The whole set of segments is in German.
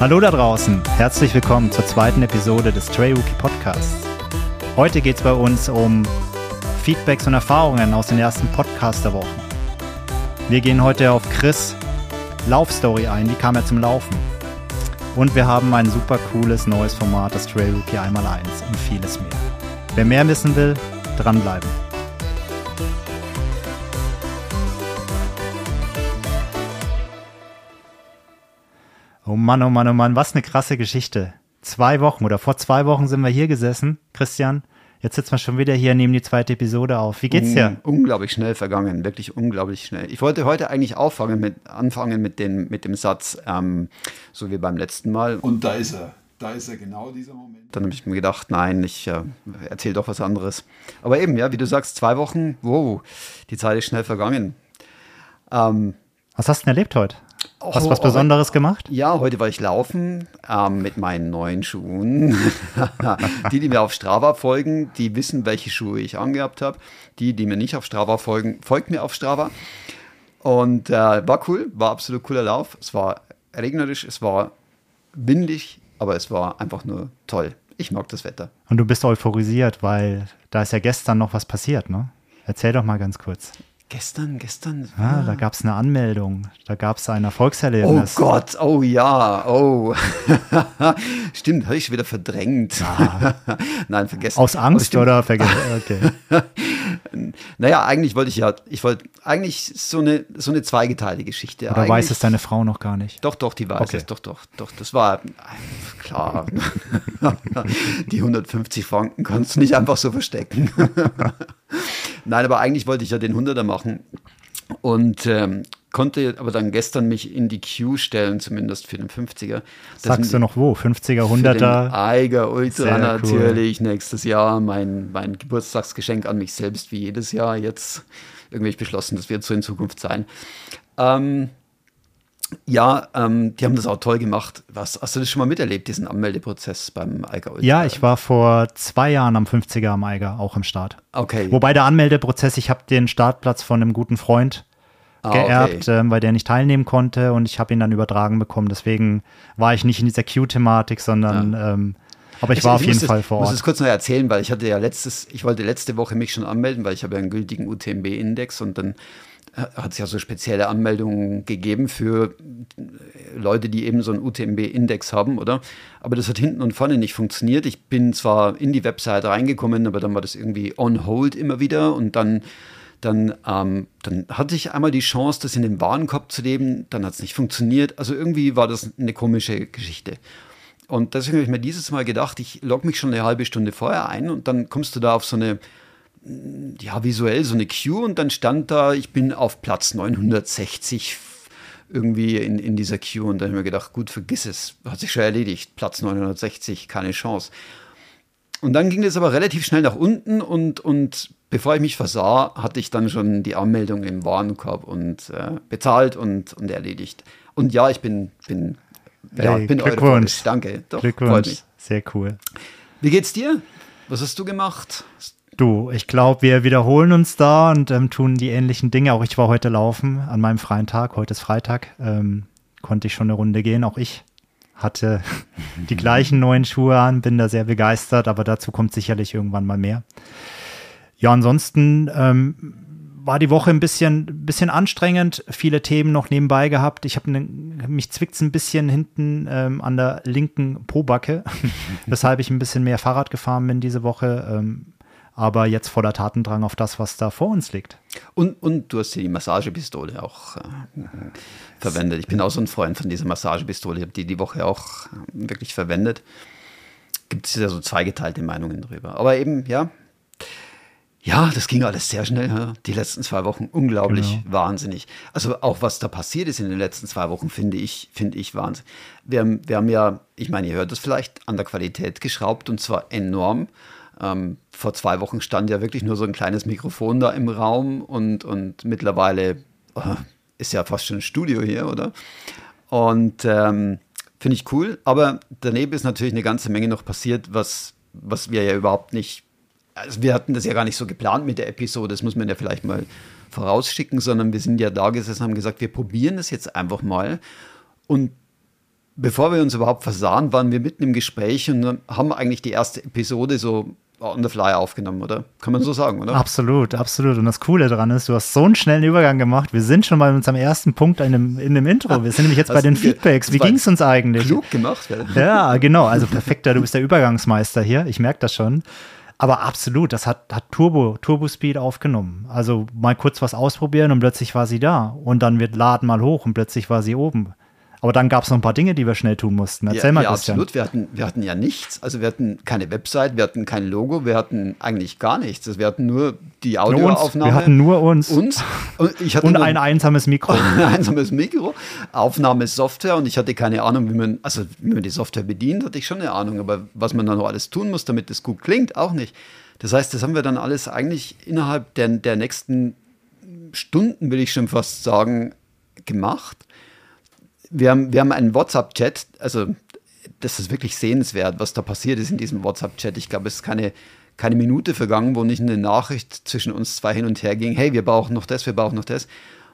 Hallo da draußen, herzlich willkommen zur zweiten Episode des Stray Rookie Podcasts. Heute geht es bei uns um Feedbacks und Erfahrungen aus den ersten Podcasterwochen. Wir gehen heute auf Chris Laufstory ein, wie kam er zum Laufen? Und wir haben ein super cooles neues Format, das Stray Rookie einmal eins und vieles mehr. Wer mehr wissen will, dranbleiben. Oh Mann, oh Mann, oh Mann, was eine krasse Geschichte. Zwei Wochen oder vor zwei Wochen sind wir hier gesessen, Christian. Jetzt sitzen wir schon wieder hier, nehmen die zweite Episode auf. Wie geht's dir? Un unglaublich schnell vergangen, wirklich unglaublich schnell. Ich wollte heute eigentlich auffangen mit, anfangen mit, den, mit dem Satz, ähm, so wie beim letzten Mal. Und da ist er. Da ist er genau dieser Moment. Dann habe ich mir gedacht, nein, ich äh, erzähle doch was anderes. Aber eben, ja, wie du sagst, zwei Wochen, wow, die Zeit ist schnell vergangen. Ähm, was hast du denn erlebt heute? Hast du was Besonderes gemacht? Ja, heute war ich laufen ähm, mit meinen neuen Schuhen. die, die mir auf Strava folgen, die wissen, welche Schuhe ich angehabt habe. Die, die mir nicht auf Strava folgen, folgt mir auf Strava. Und äh, war cool, war absolut cooler Lauf. Es war regnerisch, es war windig, aber es war einfach nur toll. Ich mag das Wetter. Und du bist euphorisiert, weil da ist ja gestern noch was passiert, ne? Erzähl doch mal ganz kurz. Gestern, gestern. Ah, ja. da gab es eine Anmeldung. Da gab es ein Erfolgserlebnis. Oh Gott, oh ja, oh. Stimmt, habe ich wieder verdrängt. Ah. Nein, vergessen. Aus Angst oder vergessen? Okay. naja, eigentlich wollte ich ja, ich wollte eigentlich so eine, so eine zweigeteilige Geschichte. Oder eigentlich, weiß es deine Frau noch gar nicht? Doch, doch, die weiß okay. es. Doch, doch, doch. Das war klar. die 150 Franken kannst du nicht einfach so verstecken. Nein, aber eigentlich wollte ich ja den 100er machen und ähm, konnte aber dann gestern mich in die Queue stellen, zumindest für den 50er. Das Sagst du noch wo? 50er, 100er? Für den Eiger Ultra natürlich cool. nächstes Jahr. Mein, mein Geburtstagsgeschenk an mich selbst, wie jedes Jahr. Jetzt irgendwie beschlossen, das wird so in Zukunft sein. Ähm, ja, ähm, die haben das auch toll gemacht. Was, hast du das schon mal miterlebt, diesen Anmeldeprozess beim Eiger Ultra? Ja, ich war vor zwei Jahren am 50er am Eiger, auch im Start. Okay. Wobei der Anmeldeprozess, ich habe den Startplatz von einem guten Freund ah, geerbt, okay. ähm, weil der nicht teilnehmen konnte und ich habe ihn dann übertragen bekommen. Deswegen war ich nicht in dieser Q-Thematik, sondern ja. ähm, aber ich, ich war auf jeden Fall vor Ort. Ich muss es kurz noch erzählen, weil ich hatte ja letztes, ich wollte letzte Woche mich schon anmelden, weil ich habe ja einen gültigen UTMB-Index und dann hat es ja so spezielle Anmeldungen gegeben für Leute, die eben so einen UTMB-Index haben, oder? Aber das hat hinten und vorne nicht funktioniert. Ich bin zwar in die Website reingekommen, aber dann war das irgendwie on hold immer wieder und dann dann, ähm, dann hatte ich einmal die Chance, das in den Warenkorb zu nehmen, dann hat es nicht funktioniert. Also irgendwie war das eine komische Geschichte. Und deswegen habe ich mir dieses Mal gedacht, ich logge mich schon eine halbe Stunde vorher ein und dann kommst du da auf so eine ja, visuell so eine Queue und dann stand da, ich bin auf Platz 960 irgendwie in, in dieser Queue und dann habe ich mir gedacht, gut, vergiss es, hat sich schon erledigt, Platz 960, keine Chance. Und dann ging es aber relativ schnell nach unten und, und bevor ich mich versah, hatte ich dann schon die Anmeldung im Warenkorb und äh, bezahlt und, und erledigt. Und ja, ich bin, bin, hey, ja, bin Glückwunsch. Danke. Doch, Glückwunsch. Sehr cool. Wie geht's dir? Was hast du gemacht? Du, ich glaube, wir wiederholen uns da und ähm, tun die ähnlichen Dinge. Auch ich war heute laufen an meinem freien Tag. Heute ist Freitag. Ähm, konnte ich schon eine Runde gehen. Auch ich hatte die gleichen neuen Schuhe an, bin da sehr begeistert, aber dazu kommt sicherlich irgendwann mal mehr. Ja, ansonsten ähm, war die Woche ein bisschen, bisschen anstrengend, viele Themen noch nebenbei gehabt. Ich habe ne, mich zwickt ein bisschen hinten ähm, an der linken Pobacke, weshalb ich ein bisschen mehr Fahrrad gefahren bin diese Woche. Ähm, aber jetzt voller Tatendrang auf das, was da vor uns liegt. Und, und du hast die Massagepistole auch äh, verwendet. Ich bin auch so ein Freund von dieser Massagepistole. Ich habe die die Woche auch äh, wirklich verwendet. Gibt es ja so zweigeteilte Meinungen drüber. Aber eben, ja. Ja, das ging alles sehr schnell. Die letzten zwei Wochen unglaublich genau. wahnsinnig. Also auch was da passiert ist in den letzten zwei Wochen, finde ich, finde ich Wahnsinn. Wir haben, wir haben ja, ich meine, ihr hört das vielleicht, an der Qualität geschraubt und zwar enorm. Ähm, vor zwei Wochen stand ja wirklich nur so ein kleines Mikrofon da im Raum und, und mittlerweile oh, ist ja fast schon ein Studio hier, oder? Und ähm, finde ich cool, aber daneben ist natürlich eine ganze Menge noch passiert, was, was wir ja überhaupt nicht, also wir hatten das ja gar nicht so geplant mit der Episode, das muss man ja vielleicht mal vorausschicken, sondern wir sind ja da gesessen und haben gesagt, wir probieren das jetzt einfach mal und bevor wir uns überhaupt versahen, waren wir mitten im Gespräch und haben eigentlich die erste Episode so on the fly aufgenommen, oder? Kann man so sagen, oder? Absolut, absolut. Und das Coole daran ist, du hast so einen schnellen Übergang gemacht. Wir sind schon bei unserem ersten Punkt in dem, in dem Intro. Wir sind nämlich jetzt bei den Feedbacks. Wie ging es uns eigentlich? Klug gemacht. Ja. ja, genau. Also perfekter, du bist der Übergangsmeister hier. Ich merke das schon. Aber absolut, das hat, hat Turbo, Turbo Speed aufgenommen. Also mal kurz was ausprobieren und plötzlich war sie da. Und dann wird Laden mal hoch und plötzlich war sie oben. Aber dann gab es noch ein paar Dinge, die wir schnell tun mussten. Erzähl ja, mal, ja, Christian. absolut. Wir hatten, wir hatten ja nichts. Also wir hatten keine Website, wir hatten kein Logo, wir hatten eigentlich gar nichts. Also wir hatten nur die Audioaufnahme. Wir hatten nur uns. Uns. Und, ich hatte und ein einsames Mikro. ein einsames Mikro, Aufnahmesoftware und ich hatte keine Ahnung, wie man, also wie man die Software bedient, hatte ich schon eine Ahnung. Aber was man dann noch alles tun muss, damit das gut klingt, auch nicht. Das heißt, das haben wir dann alles eigentlich innerhalb der, der nächsten Stunden, will ich schon fast sagen, gemacht wir haben, wir haben einen WhatsApp-Chat, also das ist wirklich sehenswert, was da passiert ist in diesem WhatsApp-Chat. Ich glaube, es ist keine, keine Minute vergangen, wo nicht eine Nachricht zwischen uns zwei hin und her ging, hey, wir brauchen noch das, wir brauchen noch das.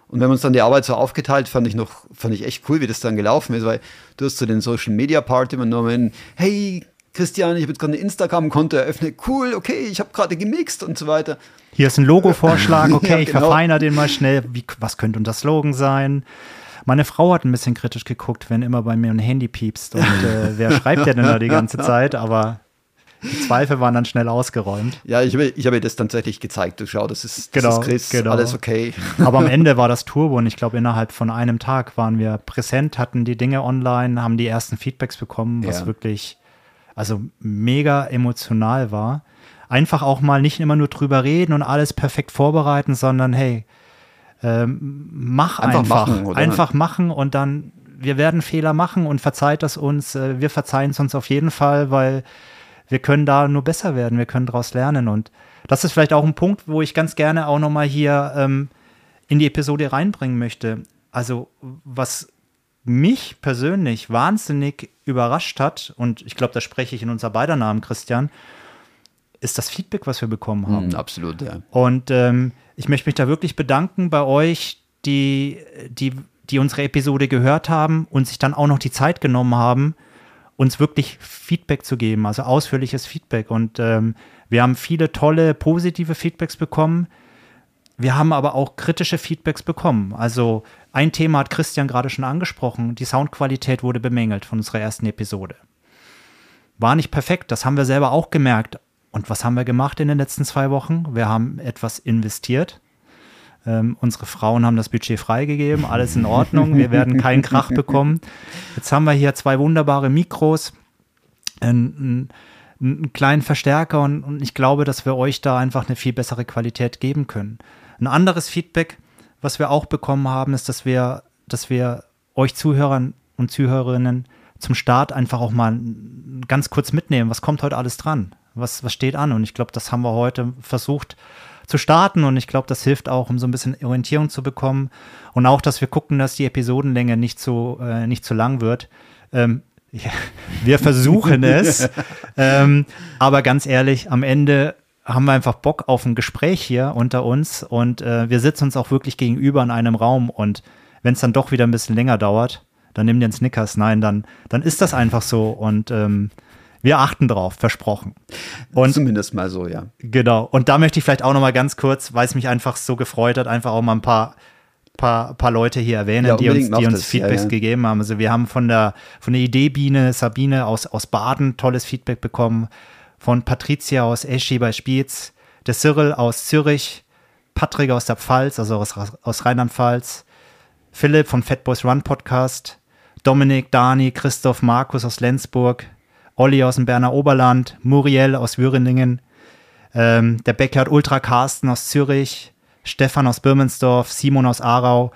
Und wir haben uns dann die Arbeit so aufgeteilt, fand ich noch, fand ich echt cool, wie das dann gelaufen ist, weil du hast so den Social Media Part übernommen, hey, Christian, ich habe jetzt gerade ein Instagram-Konto eröffnet, cool, okay, ich habe gerade gemixt und so weiter. Hier ist ein Logo-Vorschlag, okay, ja, genau. ich verfeiner den mal schnell. Wie, was könnte unser Slogan sein? Meine Frau hat ein bisschen kritisch geguckt, wenn immer bei mir ein Handy piepst und äh, wer schreibt der denn da die ganze Zeit, aber die Zweifel waren dann schnell ausgeräumt. Ja, ich habe ich hab ihr das tatsächlich gezeigt. Du schau, das ist, das genau, ist Chris, genau. alles okay. Aber am Ende war das Turbo und ich glaube, innerhalb von einem Tag waren wir präsent, hatten die Dinge online, haben die ersten Feedbacks bekommen, was ja. wirklich also mega emotional war. Einfach auch mal nicht immer nur drüber reden und alles perfekt vorbereiten, sondern hey, ähm, mach einfach. Einfach machen, einfach machen und dann, wir werden Fehler machen und verzeiht das uns. Äh, wir verzeihen es uns auf jeden Fall, weil wir können da nur besser werden, wir können daraus lernen. Und das ist vielleicht auch ein Punkt, wo ich ganz gerne auch nochmal hier ähm, in die Episode reinbringen möchte. Also, was mich persönlich wahnsinnig überrascht hat, und ich glaube, da spreche ich in unser beider Namen, Christian, ist das Feedback, was wir bekommen haben. Mm, absolut, ja. Und ähm, ich möchte mich da wirklich bedanken bei euch, die, die, die unsere Episode gehört haben und sich dann auch noch die Zeit genommen haben, uns wirklich Feedback zu geben, also ausführliches Feedback. Und ähm, wir haben viele tolle positive Feedbacks bekommen. Wir haben aber auch kritische Feedbacks bekommen. Also ein Thema hat Christian gerade schon angesprochen. Die Soundqualität wurde bemängelt von unserer ersten Episode. War nicht perfekt, das haben wir selber auch gemerkt. Und was haben wir gemacht in den letzten zwei Wochen? Wir haben etwas investiert. Ähm, unsere Frauen haben das Budget freigegeben, alles in Ordnung, wir werden keinen Krach bekommen. Jetzt haben wir hier zwei wunderbare Mikros, einen, einen kleinen Verstärker und, und ich glaube, dass wir euch da einfach eine viel bessere Qualität geben können. Ein anderes Feedback, was wir auch bekommen haben, ist, dass wir, dass wir euch Zuhörern und Zuhörerinnen zum Start einfach auch mal ganz kurz mitnehmen. Was kommt heute alles dran? Was, was steht an? Und ich glaube, das haben wir heute versucht zu starten und ich glaube, das hilft auch, um so ein bisschen Orientierung zu bekommen und auch, dass wir gucken, dass die Episodenlänge nicht so, äh, nicht zu lang wird. Ähm, ja, wir versuchen es, ähm, aber ganz ehrlich, am Ende haben wir einfach Bock auf ein Gespräch hier unter uns und äh, wir sitzen uns auch wirklich gegenüber in einem Raum und wenn es dann doch wieder ein bisschen länger dauert, dann nimm dir einen Snickers. Nein, dann, dann ist das einfach so und ähm, wir achten drauf, versprochen. Und Zumindest mal so, ja. Genau. Und da möchte ich vielleicht auch noch mal ganz kurz, weil es mich einfach so gefreut hat, einfach auch mal ein paar paar, paar Leute hier erwähnen, ja, die uns, die uns Feedbacks ja, ja. gegeben haben. Also wir haben von der, von der Ideebiene Sabine aus, aus Baden tolles Feedback bekommen, von Patricia aus Eschi bei Spiez, der Cyril aus Zürich, Patrick aus der Pfalz, also aus, aus Rheinland-Pfalz, Philipp vom Fat Boys Run Podcast, Dominik, Dani, Christoph, Markus aus Lenzburg, Olli aus dem Berner Oberland, Muriel aus Würeningen, ähm, der Backyard Ultra Carsten aus Zürich, Stefan aus Birmensdorf, Simon aus Aarau,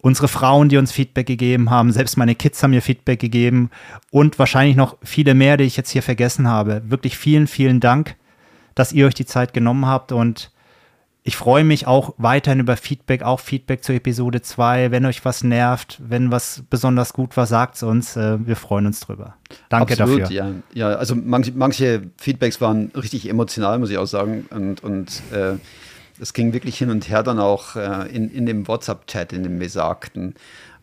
unsere Frauen, die uns Feedback gegeben haben, selbst meine Kids haben mir Feedback gegeben und wahrscheinlich noch viele mehr, die ich jetzt hier vergessen habe. Wirklich vielen, vielen Dank, dass ihr euch die Zeit genommen habt und ich freue mich auch weiterhin über Feedback, auch Feedback zur Episode 2. Wenn euch was nervt, wenn was besonders gut war, sagt es uns. Äh, wir freuen uns drüber. Danke Absolut, dafür. Ja, ja also manche, manche Feedbacks waren richtig emotional, muss ich auch sagen. Und, und äh, es ging wirklich hin und her dann auch äh, in, in dem WhatsApp-Chat, in dem besagten.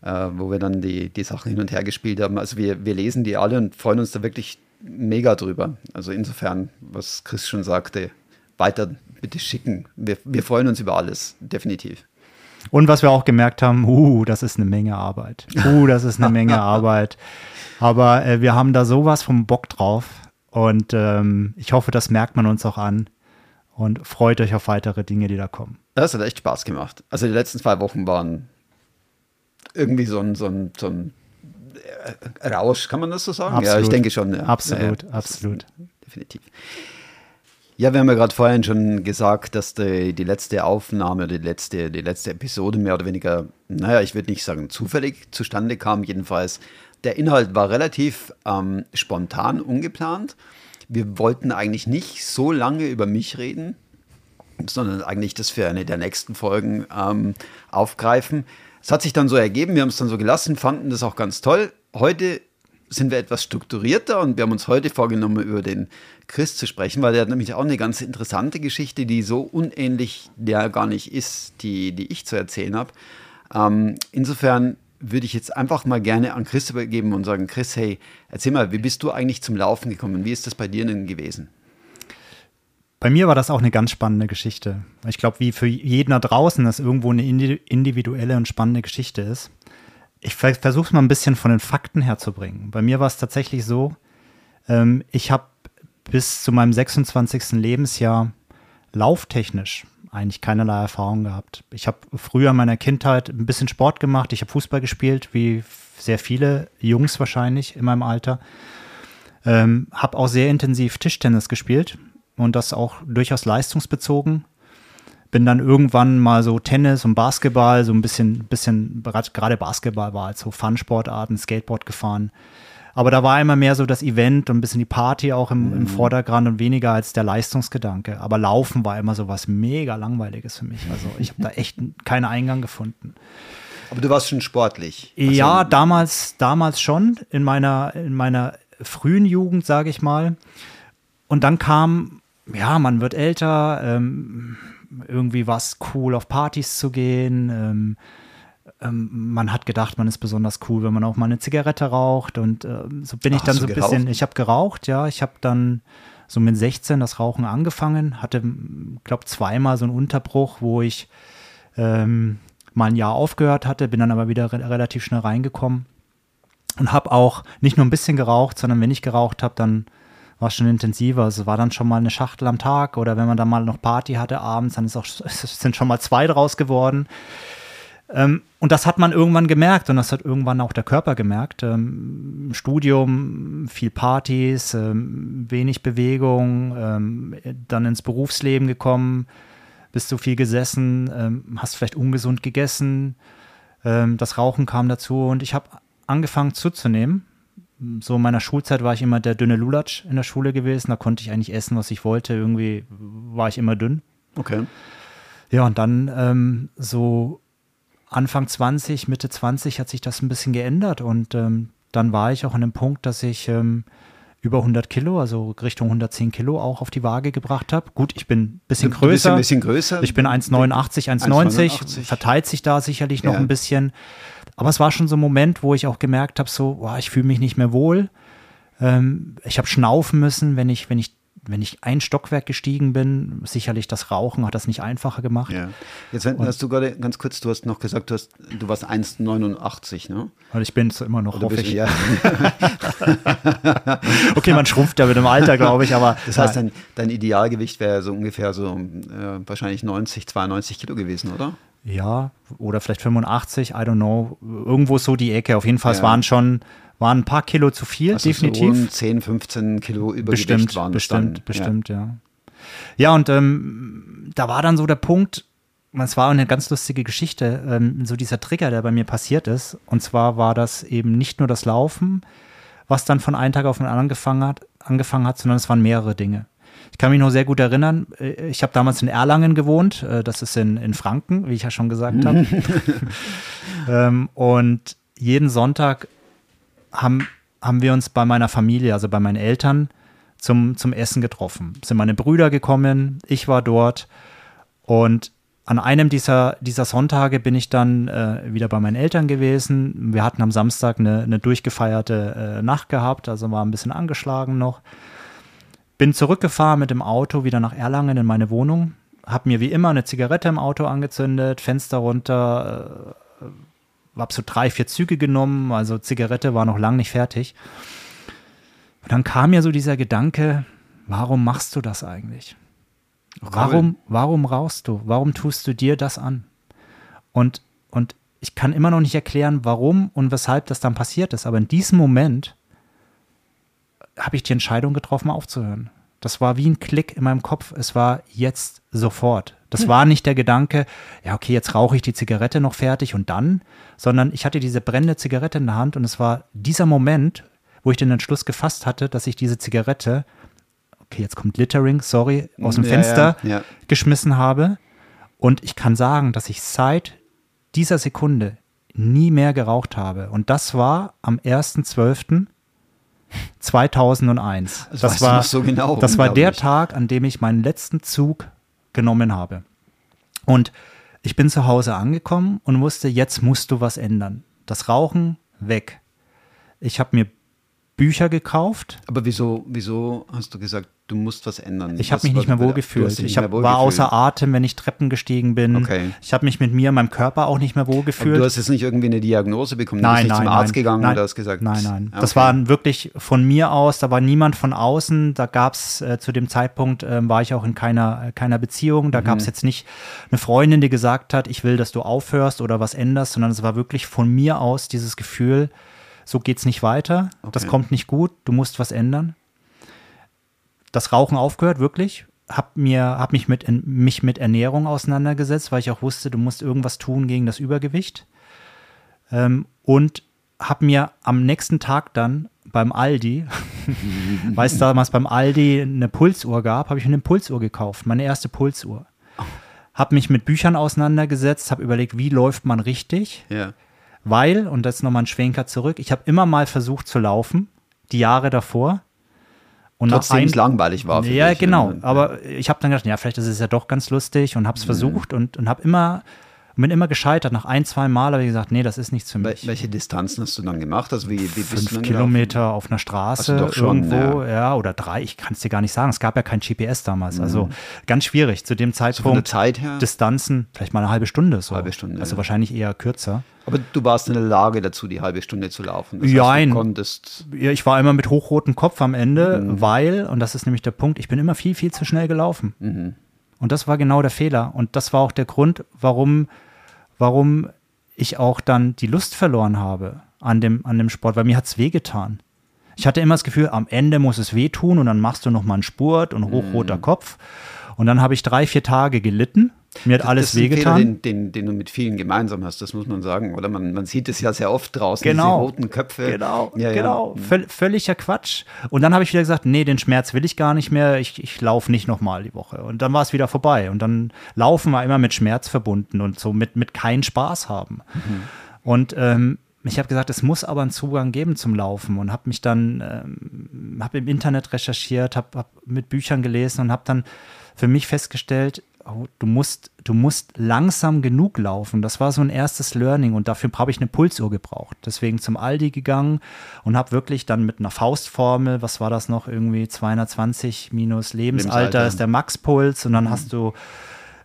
äh, wo wir dann die, die Sachen hin und her gespielt haben. Also wir, wir lesen die alle und freuen uns da wirklich mega drüber. Also insofern, was Chris schon sagte, weiter bitte schicken. Wir, wir freuen uns über alles, definitiv. Und was wir auch gemerkt haben, uh, das ist eine Menge Arbeit. Uh, das ist eine Menge Arbeit. Aber äh, wir haben da sowas vom Bock drauf. Und ähm, ich hoffe, das merkt man uns auch an. Und freut euch auf weitere Dinge, die da kommen. Das hat echt Spaß gemacht. Also die letzten zwei Wochen waren irgendwie so ein, so ein, so ein äh, Rausch, kann man das so sagen? Absolut. Ja, ich denke schon. Ja. Absolut, ja, absolut. Definitiv. Ja, wir haben ja gerade vorhin schon gesagt, dass die, die letzte Aufnahme, die letzte, die letzte Episode mehr oder weniger, naja, ich würde nicht sagen zufällig zustande kam. Jedenfalls, der Inhalt war relativ ähm, spontan, ungeplant. Wir wollten eigentlich nicht so lange über mich reden, sondern eigentlich das für eine der nächsten Folgen ähm, aufgreifen. Es hat sich dann so ergeben, wir haben es dann so gelassen, fanden das auch ganz toll. Heute sind wir etwas strukturierter und wir haben uns heute vorgenommen, über den Chris zu sprechen, weil der hat nämlich auch eine ganz interessante Geschichte, die so unähnlich der gar nicht ist, die, die ich zu erzählen habe. Ähm, insofern würde ich jetzt einfach mal gerne an Chris übergeben und sagen, Chris, hey, erzähl mal, wie bist du eigentlich zum Laufen gekommen? Wie ist das bei dir denn gewesen? Bei mir war das auch eine ganz spannende Geschichte. Ich glaube, wie für jeden da draußen das irgendwo eine individuelle und spannende Geschichte ist. Ich versuche es mal ein bisschen von den Fakten herzubringen. Bei mir war es tatsächlich so, ähm, ich habe bis zu meinem 26. Lebensjahr lauftechnisch eigentlich keinerlei Erfahrung gehabt. Ich habe früher in meiner Kindheit ein bisschen Sport gemacht. Ich habe Fußball gespielt, wie sehr viele Jungs wahrscheinlich in meinem Alter. Ähm, habe auch sehr intensiv Tischtennis gespielt und das auch durchaus leistungsbezogen. Bin dann irgendwann mal so Tennis und Basketball, so ein bisschen, bisschen gerade Basketball war halt so Fun-Sportarten, Skateboard gefahren. Aber da war immer mehr so das Event und ein bisschen die Party auch im, im mhm. Vordergrund und weniger als der Leistungsgedanke. Aber Laufen war immer so was mega Langweiliges für mich. Also ich habe da echt keinen Eingang gefunden. Aber du warst schon sportlich. Also ja, damals, damals schon, in meiner, in meiner frühen Jugend, sage ich mal. Und dann kam, ja, man wird älter, ähm, irgendwie war es cool, auf Partys zu gehen. Ähm, ähm, man hat gedacht, man ist besonders cool, wenn man auch mal eine Zigarette raucht. Und äh, so bin ich Ach, dann so ein geraucht? bisschen, ich habe geraucht, ja, ich habe dann so mit 16 das Rauchen angefangen, hatte, glaube zweimal so einen Unterbruch, wo ich ähm, mal ein Jahr aufgehört hatte, bin dann aber wieder re relativ schnell reingekommen und habe auch nicht nur ein bisschen geraucht, sondern wenn ich geraucht habe, dann war schon intensiver. Also war dann schon mal eine Schachtel am Tag oder wenn man dann mal noch Party hatte abends, dann ist auch, sind schon mal zwei draus geworden. Ähm, und das hat man irgendwann gemerkt und das hat irgendwann auch der Körper gemerkt. Ähm, Studium, viel Partys, ähm, wenig Bewegung, ähm, dann ins Berufsleben gekommen, bist du viel gesessen, ähm, hast vielleicht ungesund gegessen, ähm, das Rauchen kam dazu und ich habe angefangen zuzunehmen. So in meiner Schulzeit war ich immer der dünne Lulatsch in der Schule gewesen, da konnte ich eigentlich essen, was ich wollte. Irgendwie war ich immer dünn. Okay. Ja, und dann so Anfang 20, Mitte 20 hat sich das ein bisschen geändert und ähm, dann war ich auch an dem Punkt, dass ich ähm, über 100 Kilo, also Richtung 110 Kilo auch auf die Waage gebracht habe. Gut, ich bin ein bisschen größer. Ein bisschen größer. Ich bin 1,89, 1,90, verteilt sich da sicherlich noch ja. ein bisschen. Aber es war schon so ein Moment, wo ich auch gemerkt habe, so, boah, ich fühle mich nicht mehr wohl. Ähm, ich habe schnaufen müssen, wenn ich, wenn ich wenn ich ein Stockwerk gestiegen bin, sicherlich das Rauchen hat das nicht einfacher gemacht. Ja. Jetzt und, hast du gerade ganz kurz, du hast noch gesagt, du, hast, du warst 1,89, ne? Und ich bin es immer noch, hoffe ich. Ja. okay, man schrumpft ja mit dem Alter, glaube ich, aber. Das heißt, dein, dein Idealgewicht wäre so ungefähr so äh, wahrscheinlich 90, 92 Kilo gewesen, oder? Ja, oder vielleicht 85, I don't know. Irgendwo so die Ecke. Auf jeden Fall, ja. es waren schon waren ein paar Kilo zu viel, also definitiv. So 10, 15 Kilo Übergewicht bestimmt, waren Bestimmt, dann, bestimmt, ja. Ja, ja und ähm, da war dann so der Punkt, es war eine ganz lustige Geschichte, ähm, so dieser Trigger, der bei mir passiert ist. Und zwar war das eben nicht nur das Laufen, was dann von einem Tag auf den anderen angefangen hat, angefangen hat, sondern es waren mehrere Dinge. Ich kann mich noch sehr gut erinnern, äh, ich habe damals in Erlangen gewohnt, äh, das ist in, in Franken, wie ich ja schon gesagt habe. ähm, und jeden Sonntag haben, haben wir uns bei meiner Familie, also bei meinen Eltern, zum, zum Essen getroffen. Sind meine Brüder gekommen, ich war dort und an einem dieser, dieser Sonntage bin ich dann äh, wieder bei meinen Eltern gewesen. Wir hatten am Samstag eine, eine durchgefeierte äh, Nacht gehabt, also war ein bisschen angeschlagen noch. Bin zurückgefahren mit dem Auto wieder nach Erlangen in meine Wohnung, habe mir wie immer eine Zigarette im Auto angezündet, Fenster runter, äh, habe so drei, vier Züge genommen, also Zigarette war noch lang nicht fertig. Und dann kam mir so dieser Gedanke, warum machst du das eigentlich? Warum, warum rauchst du? Warum tust du dir das an? Und, und ich kann immer noch nicht erklären, warum und weshalb das dann passiert ist. Aber in diesem Moment habe ich die Entscheidung getroffen, aufzuhören. Das war wie ein Klick in meinem Kopf. Es war jetzt sofort. Das hm. war nicht der Gedanke, ja, okay, jetzt rauche ich die Zigarette noch fertig und dann, sondern ich hatte diese brennende Zigarette in der Hand und es war dieser Moment, wo ich den Entschluss gefasst hatte, dass ich diese Zigarette okay, jetzt kommt Littering, sorry, aus dem ja, Fenster ja, ja. geschmissen habe. Und ich kann sagen, dass ich seit dieser Sekunde nie mehr geraucht habe. Und das war am 1.12.2001. Das, das war, so genau, das war der Tag, an dem ich meinen letzten Zug genommen habe. Und ich bin zu Hause angekommen und wusste, jetzt musst du was ändern. Das Rauchen weg. Ich habe mir Bücher gekauft. Aber wieso, wieso hast du gesagt, du musst was ändern? Ich habe mich nicht mehr wohlgefühlt. Ich hab, war außer Atem, wenn ich Treppen gestiegen bin. Okay. Ich habe mich mit mir, meinem Körper auch nicht mehr wohlgefühlt. Aber du hast jetzt nicht irgendwie eine Diagnose bekommen? Nein, du bist nicht nein, zum Arzt nein, gegangen nein, oder hast gesagt? Nein, nein. Okay. Das war wirklich von mir aus, da war niemand von außen. Da gab es äh, zu dem Zeitpunkt, äh, war ich auch in keiner, keiner Beziehung. Da mhm. gab es jetzt nicht eine Freundin, die gesagt hat, ich will, dass du aufhörst oder was änderst, sondern es war wirklich von mir aus dieses Gefühl, so geht es nicht weiter, okay. das kommt nicht gut, du musst was ändern. Das Rauchen aufgehört, wirklich. Hab, mir, hab mich, mit, mich mit Ernährung auseinandergesetzt, weil ich auch wusste, du musst irgendwas tun gegen das Übergewicht. Ähm, und habe mir am nächsten Tag dann beim Aldi, weil es damals beim Aldi eine Pulsuhr gab, habe ich mir eine Pulsuhr gekauft, meine erste Pulsuhr. Habe mich mit Büchern auseinandergesetzt, habe überlegt, wie läuft man richtig. Ja weil, und das ist nochmal ein Schwenker zurück, ich habe immer mal versucht zu laufen, die Jahre davor. Und Trotzdem es langweilig war. Ja, dich, genau. Ja. Aber ich habe dann gedacht, ja, vielleicht ist es ja doch ganz lustig und habe es mhm. versucht und, und habe immer bin immer gescheitert. Nach ein, zwei Mal habe ich gesagt, nee, das ist nichts für mich. Welche Distanzen hast du dann gemacht? Also wie, wie Fünf Kilometer gelaufen? auf einer Straße also schon, irgendwo, ja. ja. oder drei. Ich kann es dir gar nicht sagen. Es gab ja kein GPS damals. Also mhm. Also ganz schwierig zu dem Zeitpunkt. So von der Zeit her? Distanzen, vielleicht mal eine halbe Stunde so. Halbe Stunde. Also ja. wahrscheinlich eher kürzer. Aber du warst in der Lage dazu, die halbe Stunde zu laufen. Das ja, heißt, konntest ja, ich war immer mit hochrotem Kopf am Ende, mhm. weil, und das ist nämlich der Punkt, ich bin immer viel, viel zu schnell gelaufen. Mhm. Und das war genau der Fehler. Und das war auch der Grund, warum, warum ich auch dann die Lust verloren habe an dem, an dem Sport, weil mir hat es wehgetan. Ich hatte immer das Gefühl, am Ende muss es wehtun und dann machst du nochmal einen Spurt und hochroter mhm. Kopf. Und dann habe ich drei, vier Tage gelitten mir hat alles wehgetan. Den, den, den, du mit vielen gemeinsam hast, das muss man sagen. Oder man, man sieht es ja sehr oft draußen, genau. diese roten Köpfe. Genau, ja, genau. Ja. Völ, völliger Quatsch. Und dann habe ich wieder gesagt, nee, den Schmerz will ich gar nicht mehr. Ich, ich laufe nicht nochmal die Woche. Und dann war es wieder vorbei. Und dann laufen wir immer mit Schmerz verbunden und so mit, mit keinen Spaß haben. Mhm. Und ähm, ich habe gesagt, es muss aber einen Zugang geben zum Laufen und habe mich dann, ähm, habe im Internet recherchiert, habe hab mit Büchern gelesen und habe dann für mich festgestellt, oh, du musst, du musst langsam genug laufen. Das war so ein erstes Learning und dafür habe ich eine Pulsuhr gebraucht. Deswegen zum Aldi gegangen und habe wirklich dann mit einer Faustformel, was war das noch, irgendwie 220 minus Lebensalter, Lebensalter. ist der Maxpuls und dann mhm. hast du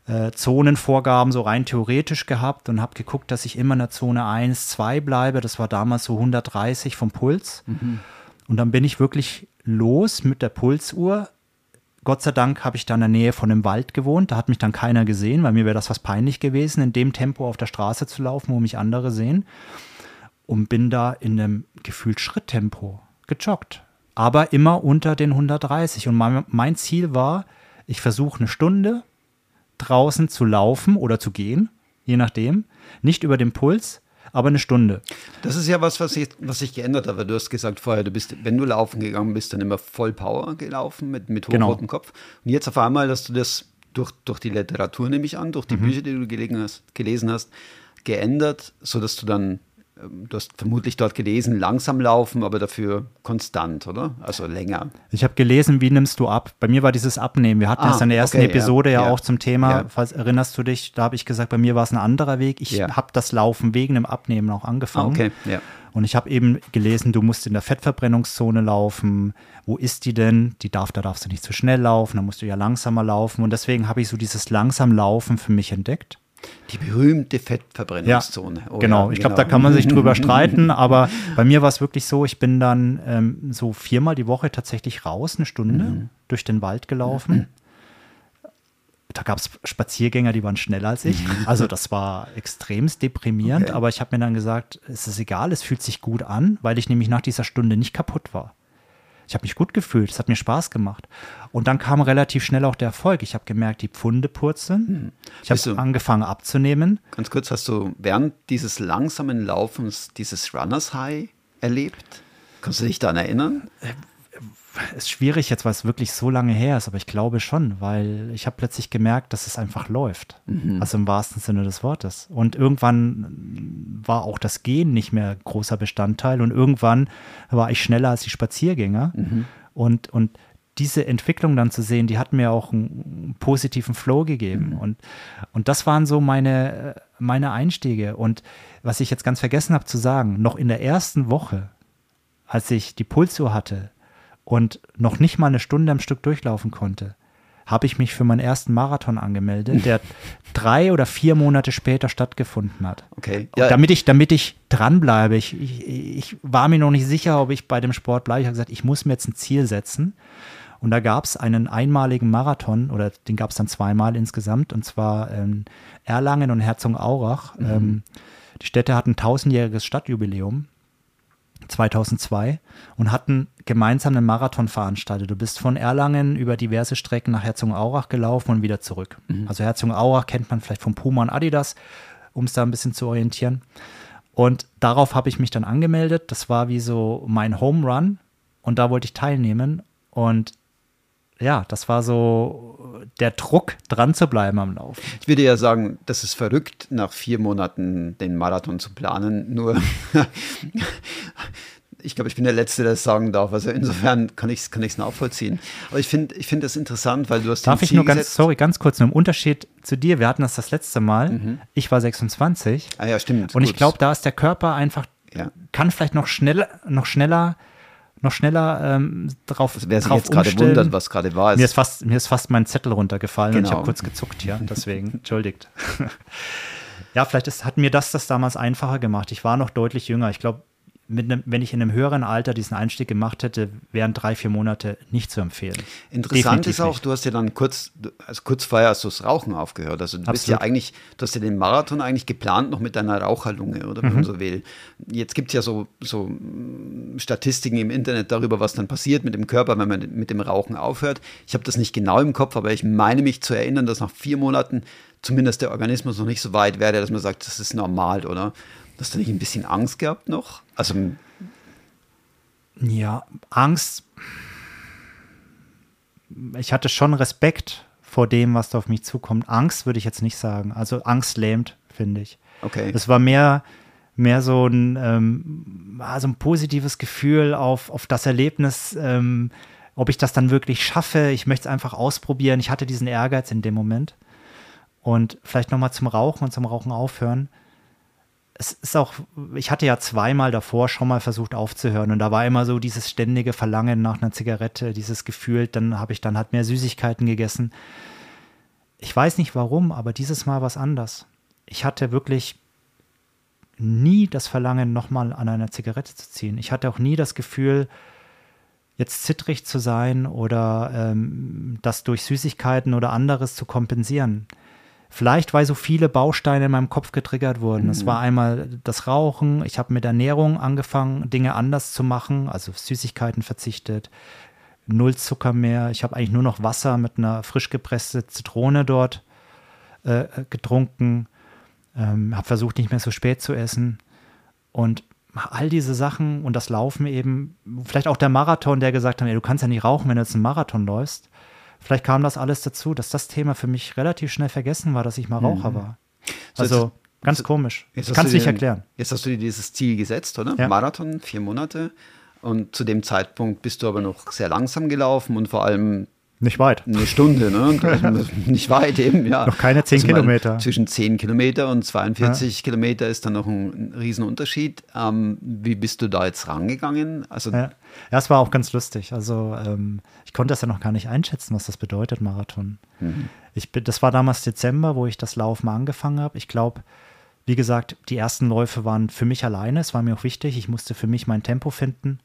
äh, Zonenvorgaben so rein theoretisch gehabt und habe geguckt, dass ich immer in der Zone 1, 2 bleibe. Das war damals so 130 vom Puls. Mhm. Und dann bin ich wirklich los mit der Pulsuhr Gott sei Dank habe ich da in der Nähe von einem Wald gewohnt. Da hat mich dann keiner gesehen, weil mir wäre das was peinlich gewesen, in dem Tempo auf der Straße zu laufen, wo mich andere sehen. Und bin da in einem gefühlt Schritttempo gejoggt. Aber immer unter den 130. Und mein, mein Ziel war, ich versuche eine Stunde draußen zu laufen oder zu gehen, je nachdem. Nicht über den Puls, aber eine Stunde. Das ist ja was, was sich was sich geändert hat, weil du hast gesagt vorher, du bist, wenn du laufen gegangen bist, dann immer voll Power gelaufen mit, mit hochrotem genau. Kopf. Und jetzt auf einmal, dass du das durch, durch die Literatur, nehme ich an, durch die mhm. Bücher, die du gelesen hast, gelesen hast, geändert, sodass du dann du hast vermutlich dort gelesen, langsam laufen, aber dafür konstant, oder? Also länger. Ich habe gelesen, wie nimmst du ab? Bei mir war dieses Abnehmen. Wir hatten Ah, das in der ersten okay, Episode ja, ja, ja. auch zum Thema, Ja. falls erinnerst du dich, da habe ich gesagt, bei mir war es ein anderer Weg. Ich habe das Laufen wegen dem Abnehmen auch Ah, angefangen. okay, ja. Und ich habe eben gelesen, du musst in der Fettverbrennungszone laufen. Wo ist die denn? Die darf, da darfst du nicht zu schnell laufen, da musst du ja langsamer laufen. Und deswegen habe ich so dieses langsam Laufen für mich entdeckt. Die berühmte Fettverbrennungszone. Oh, genau, ja, ich glaube, da kann man sich drüber streiten, aber bei mir war es wirklich so, ich bin dann ähm, so viermal die Woche tatsächlich raus, eine Stunde Mhm. durch den Wald gelaufen. Da gab es Spaziergänger, die waren schneller als ich. Also das war extremst deprimierend, Mhm. Okay. aber ich habe mir dann gesagt, es ist egal, es fühlt sich gut an, weil ich nämlich nach dieser Stunde nicht kaputt war. Ich habe mich gut gefühlt, es hat mir Spaß gemacht. Und dann kam relativ schnell auch der Erfolg. Ich habe gemerkt, die Pfunde purzeln. Ich Mhm. Bist habe angefangen abzunehmen. Ganz kurz, hast du während dieses langsamen Laufens dieses Runners High erlebt? Kannst du dich daran erinnern? Ist schwierig jetzt, weil es wirklich so lange her ist, aber ich glaube schon, weil ich habe plötzlich gemerkt, dass es einfach läuft. Also im wahrsten Sinne des Wortes. Und irgendwann war auch das Gehen nicht mehr großer Bestandteil und irgendwann war ich schneller als die Spaziergänger. Und, und diese Entwicklung dann zu sehen, die hat mir auch einen positiven Flow gegeben. Und, und das waren so meine, meine Einstiege. Und was ich jetzt ganz vergessen habe zu sagen, noch in der ersten Woche, als ich die Pulsuhr hatte und noch nicht mal eine Stunde am Stück durchlaufen konnte, habe ich mich für meinen ersten Marathon angemeldet, der drei oder vier Monate später stattgefunden hat. Okay. Und damit ich, damit ich dranbleibe, ich, ich, ich war mir noch nicht sicher, ob ich bei dem Sport bleibe. Ich habe gesagt, ich muss mir jetzt ein Ziel setzen. Und da gab es einen einmaligen Marathon, oder den gab es dann zweimal insgesamt, und zwar ähm, Erlangen und Herzogenaurach. Ähm, die Städte hatten tausendjähriges Stadtjubiläum. 2002 und hatten gemeinsam einen Marathon veranstaltet. Du bist von Erlangen über diverse Strecken nach Herzogenaurach gelaufen und wieder zurück. Also Herzogenaurach kennt man vielleicht von Puma und Adidas, um es da ein bisschen zu orientieren. Und darauf habe ich mich dann angemeldet. Das war wie so mein Home Run und da wollte ich teilnehmen. Und ja, das war so der Druck, dran zu bleiben am Laufen. Ich würde ja sagen, das ist verrückt, nach vier Monaten den Marathon zu planen. Nur, ich glaube, ich bin der Letzte, der es sagen darf. Also insofern kann ich es kann ich's nachvollziehen. Aber ich finde ich find das interessant, weil du hast Darf ich Ziel nur ganz, gesetzt- sorry, ganz kurz, nur im Unterschied zu dir, wir hatten das das letzte Mal, ich war 26 Ah ja, stimmt. und ich gut. glaube, da ist der Körper einfach, Ja. kann vielleicht noch schneller, noch schneller, noch schneller ähm, drauf, Also wer sich jetzt gerade wundert, was gerade war, Mir ist fast, mir ist fast mein Zettel runtergefallen und ich Genau. habe kurz gezuckt hier, deswegen, entschuldigt. ja, vielleicht ist, hat mir das das damals einfacher gemacht. Ich war noch deutlich jünger. Ich glaube, einem, wenn ich in einem höheren Alter diesen Einstieg gemacht hätte, wären drei, vier Monate nicht zu empfehlen. Interessant Definitiv ist auch, nicht. du hast ja dann kurz, also kurz vorher hast du das Rauchen aufgehört. Also du bist ja Absolut. eigentlich, du hast ja den Marathon eigentlich geplant noch mit deiner Raucherlunge, oder Mhm. wenn man so will. Jetzt gibt es ja so, so mm, Statistiken im Internet darüber, was dann passiert mit dem Körper, wenn man mit dem Rauchen aufhört. Ich habe das nicht genau im Kopf, aber ich meine mich zu erinnern, dass nach vier Monaten zumindest der Organismus noch nicht so weit wäre, dass man sagt, das ist normal, oder? Hast du nicht ein bisschen Angst gehabt noch? Also Ja, Angst. Ich hatte schon Respekt vor dem, was da auf mich zukommt. Angst würde ich jetzt nicht sagen. Also Angst lähmt, finde ich. Okay. Es war mehr, mehr so ein, ähm, ah, so ein positives Gefühl auf, auf das Erlebnis, ähm, ob ich das dann wirklich schaffe. Ich möchte es einfach ausprobieren. Ich hatte diesen Ehrgeiz in dem Moment. Und vielleicht nochmal zum Rauchen und zum Rauchen aufhören. Es ist auch, ich hatte ja zweimal davor schon mal versucht aufzuhören und da war immer so dieses ständige Verlangen nach einer Zigarette, dieses Gefühl, dann habe ich dann halt mehr Süßigkeiten gegessen. Ich weiß nicht warum, aber dieses Mal war es anders. Ich hatte wirklich nie das Verlangen, nochmal an einer Zigarette zu ziehen. Ich hatte auch nie das Gefühl, jetzt zittrig zu sein oder ähm, das durch Süßigkeiten oder anderes zu kompensieren. Vielleicht, weil so viele Bausteine in meinem Kopf getriggert wurden. Es war einmal das Rauchen, ich habe mit Ernährung angefangen, Dinge anders zu machen, also Süßigkeiten verzichtet, null Zucker mehr. Ich habe eigentlich nur noch Wasser mit einer frisch gepressten Zitrone dort äh, getrunken, ähm, habe versucht, nicht mehr so spät zu essen. Und all diese Sachen und das Laufen eben, vielleicht auch der Marathon, der gesagt hat, ey, du kannst ja nicht rauchen, wenn du jetzt einen Marathon läufst. Vielleicht kam das alles dazu, dass das Thema für mich relativ schnell vergessen war, dass ich mal Raucher war. So, Also, Ganz Jetzt- komisch. Jetzt Ich kann es du nicht erklären. Jetzt hast du dir dieses Ziel gesetzt, oder? Ja. Marathon, vier Monate. Und zu dem Zeitpunkt bist du aber noch sehr langsam gelaufen und vor allem Nicht weit. eine Stunde, ne? Also nicht weit eben, ja. Noch keine 10 ich meine, Kilometer. Zwischen 10 Kilometer und 42 Kilometer ist dann noch ein, ein Riesenunterschied. Ähm, wie bist du da jetzt rangegangen? Also, Ja. ja, es war auch ganz lustig. Also ähm, ich konnte das ja noch gar nicht einschätzen, was das bedeutet, Marathon. Ich bin, das war damals Dezember, wo ich das Laufen angefangen habe. Ich glaube, wie gesagt, die ersten Läufe waren für mich alleine. Es war mir auch wichtig. Ich musste für mich mein Tempo finden.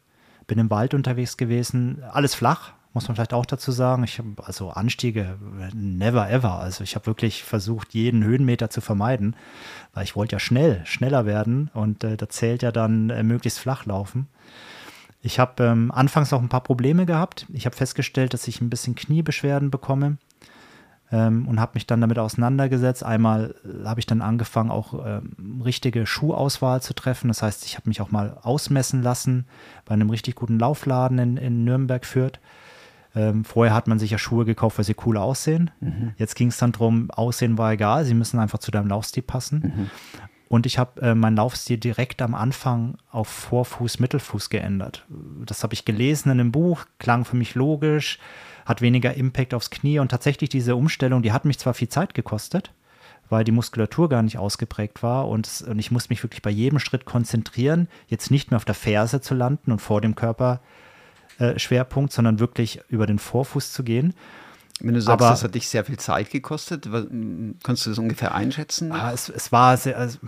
Bin im Wald unterwegs gewesen. Alles flach, muss man vielleicht auch dazu sagen. Ich habe also Anstiege, never ever. Also ich habe wirklich versucht, jeden Höhenmeter zu vermeiden, weil ich wollte ja schnell, schneller werden und äh, da zählt ja dann äh, möglichst flach laufen. Ich habe ähm, anfangs auch ein paar Probleme gehabt. Ich habe festgestellt, dass ich ein bisschen Kniebeschwerden bekomme ähm, und habe mich dann damit auseinandergesetzt. Einmal äh, habe ich dann angefangen, auch ähm, richtige Schuhauswahl zu treffen. Das heißt, ich habe mich auch mal ausmessen lassen bei einem richtig guten Laufladen in, in Nürnberg führt. Ähm, vorher hat man sich ja Schuhe gekauft, weil sie cool aussehen. Jetzt ging es dann darum, Aussehen war egal, sie müssen einfach zu deinem Laufstil passen. Und ich habe äh, meinen Laufstil direkt am Anfang auf Vorfuß, Mittelfuß geändert. Das habe ich gelesen in einem Buch, klang für mich logisch, hat weniger Impact aufs Knie und tatsächlich diese Umstellung, die hat mich zwar viel Zeit gekostet, weil die Muskulatur gar nicht ausgeprägt war und, und ich muss mich wirklich bei jedem Schritt konzentrieren, jetzt nicht mehr auf der Ferse zu landen und vor dem Körper äh, Schwerpunkt, sondern wirklich über den Vorfuß zu gehen. wenn du sagst, aber- das hat dich sehr viel Zeit gekostet, kannst du das ungefähr einschätzen? Ah, es, es war sehr, also,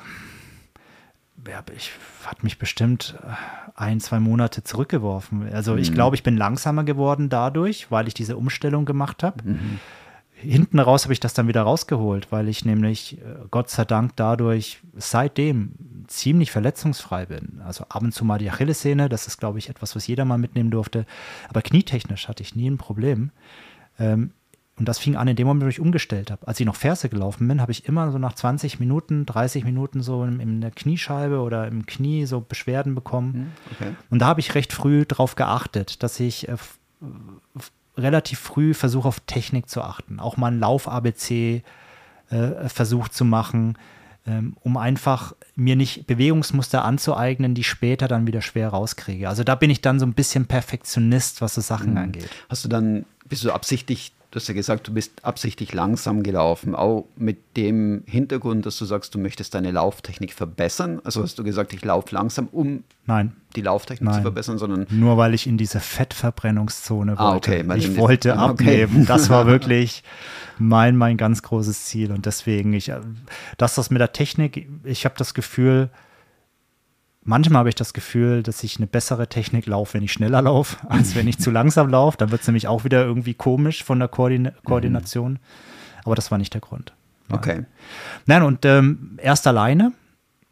ja, ich hat mich bestimmt äh, ein, zwei Monate zurückgeworfen. Also ich glaube, ich bin langsamer geworden dadurch, weil ich diese Umstellung gemacht habe. Hinten raus habe ich das dann wieder rausgeholt, weil ich nämlich äh, Gott sei Dank dadurch seitdem ziemlich verletzungsfrei bin. Also ab und zu mal die Achillessehne, das ist, glaube ich, etwas, was jeder mal mitnehmen durfte. Aber knietechnisch hatte ich nie ein Problem. Ähm, und das fing an in dem Moment, wo ich umgestellt habe. Als ich noch Ferse gelaufen bin, habe ich immer so nach 20 Minuten, 30 Minuten so in, der Kniescheibe oder im Knie so Beschwerden bekommen. Okay. Und da habe ich recht früh darauf geachtet, dass ich äh, relativ früh versuche, auf Technik zu achten. Auch mal ein Lauf-ABC äh, versucht zu machen, ähm, um einfach mir nicht Bewegungsmuster anzueignen, die später dann wieder schwer rauskriege. Also da bin ich dann so ein bisschen Perfektionist, was so Sachen angeht. Hast du dann, bist du absichtlich, du hast ja gesagt, du bist absichtlich langsam gelaufen, auch mit dem Hintergrund, dass du sagst, du möchtest deine Lauftechnik verbessern? Also hast du gesagt, ich laufe langsam, um Nein, die Lauftechnik zu Nein. verbessern, sondern Nur weil ich in diese Fettverbrennungszone wollte. Ah, okay, ich wollte okay. abnehmen. Das war wirklich mein, mein ganz großes Ziel. Und deswegen, ich, äh, das, das mit der Technik, ich habe das Gefühl, manchmal habe ich das Gefühl, dass ich eine bessere Technik laufe, wenn ich schneller laufe, als wenn ich zu langsam laufe. Dann wird es nämlich auch wieder irgendwie komisch von der Koordin Koordination. Aber das war nicht der Grund. Nein. okay. Nein, und ähm, erst alleine.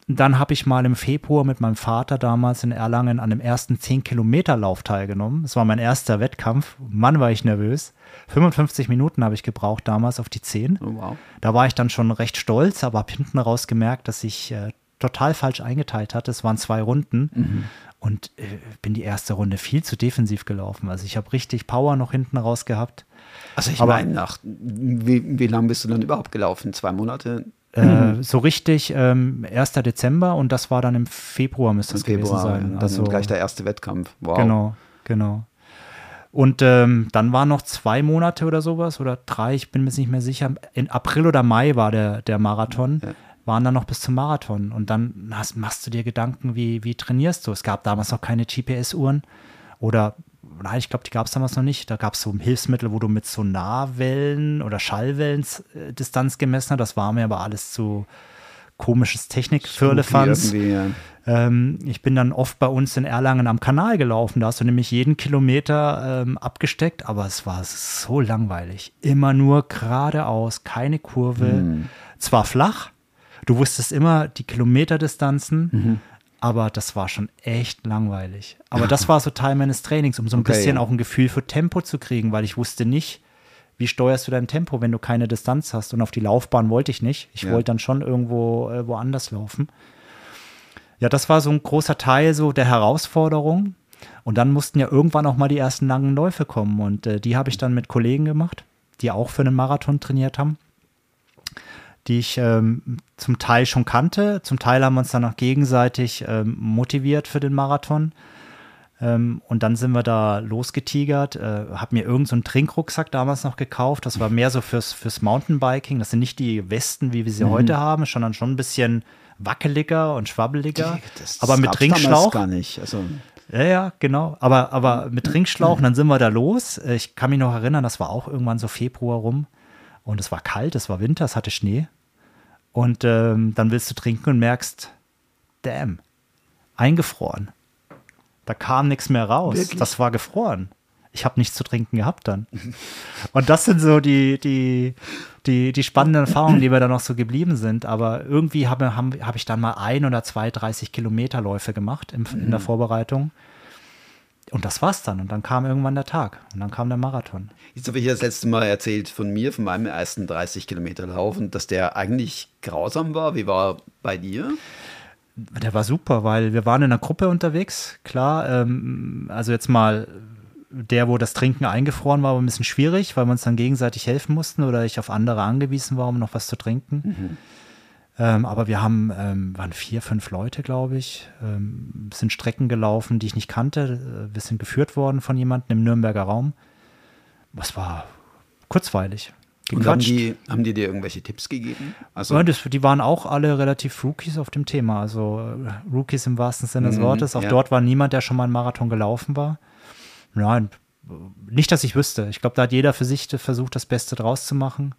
Dann habe ich mal im Februar mit meinem Vater damals in Erlangen an dem ersten 10-Kilometer-Lauf teilgenommen. Das war mein erster Wettkampf. Mann, war ich nervös. 55 Minuten habe ich gebraucht damals auf die 10. Oh, wow. Da war ich dann schon recht stolz, aber habe hinten raus gemerkt, dass ich äh, total falsch eingeteilt hatte. Es waren zwei Runden und äh, bin die erste Runde viel zu defensiv gelaufen. Also ich habe richtig Power noch hinten raus gehabt. Also ich meine, nach wie, wie lange bist du dann überhaupt gelaufen? Zwei Monate? Äh, so richtig ähm, 1. Dezember und das war dann im Februar müsste es gewesen sein. dann Also gleich der erste Wettkampf. Wow. genau, genau. Und ähm, dann waren noch zwei Monate oder sowas oder drei, ich bin mir jetzt nicht mehr sicher. In April oder Mai war der, der Marathon. Ja. Waren dann noch bis zum Marathon. Und dann hast, machst du dir Gedanken, wie, wie trainierst du? Es gab damals noch keine GPS-Uhren. Oder, nein, ich glaube, die gab es damals noch nicht. Da gab es so Hilfsmittel, wo du mit Sonarwellen oder Schallwellen äh, Distanz gemessen hast. Das war mir aber alles zu komisches Technik für Elefants. Irgendwie, ja. Ähm, ich bin dann oft bei uns in Erlangen am Kanal gelaufen. Da hast du nämlich jeden Kilometer ähm, abgesteckt, aber es war so langweilig. Immer nur geradeaus, keine Kurve. Zwar flach, du wusstest immer die Kilometerdistanzen, aber das war schon echt langweilig. Aber das war so Teil meines Trainings, um so ein Okay, bisschen ja. auch ein Gefühl für Tempo zu kriegen, weil ich wusste nicht, wie steuerst du dein Tempo, wenn du keine Distanz hast. Und auf die Laufbahn wollte ich nicht. Ich Ja. wollte dann schon irgendwo äh, woanders laufen. Ja, das war so ein großer Teil so der Herausforderung. Und dann mussten ja irgendwann auch mal die ersten langen Läufe kommen. Und äh, die habe ich dann mit Kollegen gemacht, die auch für einen Marathon trainiert haben. Die ich ähm, zum Teil schon kannte. Zum Teil haben wir uns dann auch gegenseitig ähm, motiviert für den Marathon. Ähm, und dann sind wir da losgetigert. Äh, hab mir irgendeinen so Trinkrucksack damals noch gekauft. Das war mehr so fürs, fürs Mountainbiking. Das sind nicht die Westen, wie wir sie mhm. heute haben, sondern schon ein bisschen wackeliger und schwabbeliger. Das, das aber mit Trinkschlauch. gar nicht. Also ja, ja, genau. Aber, aber mit Trinkschlauch, und dann sind wir da los. Äh, ich kann mich noch erinnern, das war auch irgendwann so Februar rum. Und es war kalt, es war Winter, es hatte Schnee. Und ähm, dann willst du trinken und merkst, damn, eingefroren. Da kam nichts mehr raus. Wirklich? Das war gefroren. Ich habe nichts zu trinken gehabt dann. Und das sind so die, die, die, die spannenden Erfahrungen, die mir dann noch so geblieben sind. Aber irgendwie habe hab, hab ich dann mal ein oder zwei 30 Kilometer Läufe gemacht im, in der mhm. Vorbereitung. Und das war's dann. Und dann kam irgendwann der Tag. Und dann kam der Marathon. Jetzt habe ich das letzte Mal erzählt von mir, von meinem ersten 30 Kilometer Lauf und dass der eigentlich grausam war. Wie war bei dir? Der war super, weil wir waren in einer Gruppe unterwegs. Klar, ähm, also jetzt mal der, wo das Trinken eingefroren war, war ein bisschen schwierig, weil wir uns dann gegenseitig helfen mussten oder ich auf andere angewiesen war, um noch was zu trinken. Mhm. Ähm, aber wir haben, ähm, waren vier, fünf Leute, glaube ich, ähm, sind Strecken gelaufen, die ich nicht kannte. Wir sind geführt worden von jemandem im Nürnberger Raum. Was war kurzweilig. Und haben die, haben die dir irgendwelche Tipps gegeben? Also ja, das, die waren auch alle relativ Rookies auf dem Thema. Also äh, Rookies im wahrsten Sinne des mhm, Wortes. Auch ja. dort war niemand, der schon mal einen Marathon gelaufen war. Nein, nicht, dass ich wüsste. Ich glaube, da hat jeder für sich versucht, das Beste draus zu machen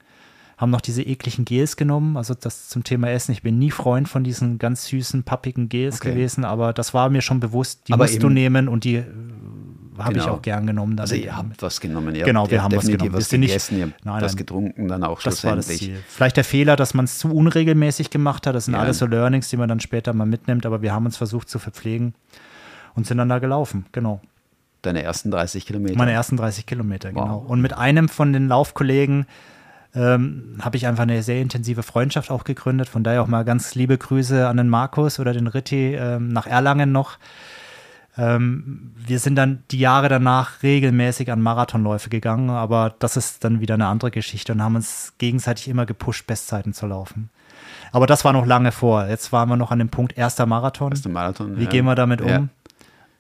haben noch diese ekligen Gels genommen. Also das zum Thema Essen. Ich bin nie Freund von diesen ganz süßen, pappigen Gels okay. gewesen, aber das war mir schon bewusst, die aber musst du nehmen und die äh, habe genau. ich auch gern genommen. Also ihr habt was genommen. Ihr genau, wir haben was genommen. Was wir gegessen, nicht, ihr habt nein, was getrunken, dann auch das war das Ziel. Vielleicht der Fehler, dass man es zu unregelmäßig gemacht hat. Das sind ja. alles so Learnings, die man dann später mal mitnimmt, aber wir haben uns versucht zu verpflegen und sind dann da gelaufen, genau. Deine ersten 30 Kilometer? Meine ersten 30 Kilometer, wow. genau. Und mit einem von den Laufkollegen ähm, habe ich einfach eine sehr intensive Freundschaft auch gegründet. Von daher auch mal ganz liebe Grüße an den Markus oder den Ritti ähm, nach Erlangen noch. Ähm, wir sind dann die Jahre danach regelmäßig an Marathonläufe gegangen, aber das ist dann wieder eine andere Geschichte und haben uns gegenseitig immer gepusht, Bestzeiten zu laufen. Aber das war noch lange vor. Jetzt waren wir noch an dem Punkt erster Marathon. Erster Marathon. Wie ja. gehen wir damit um? Ja.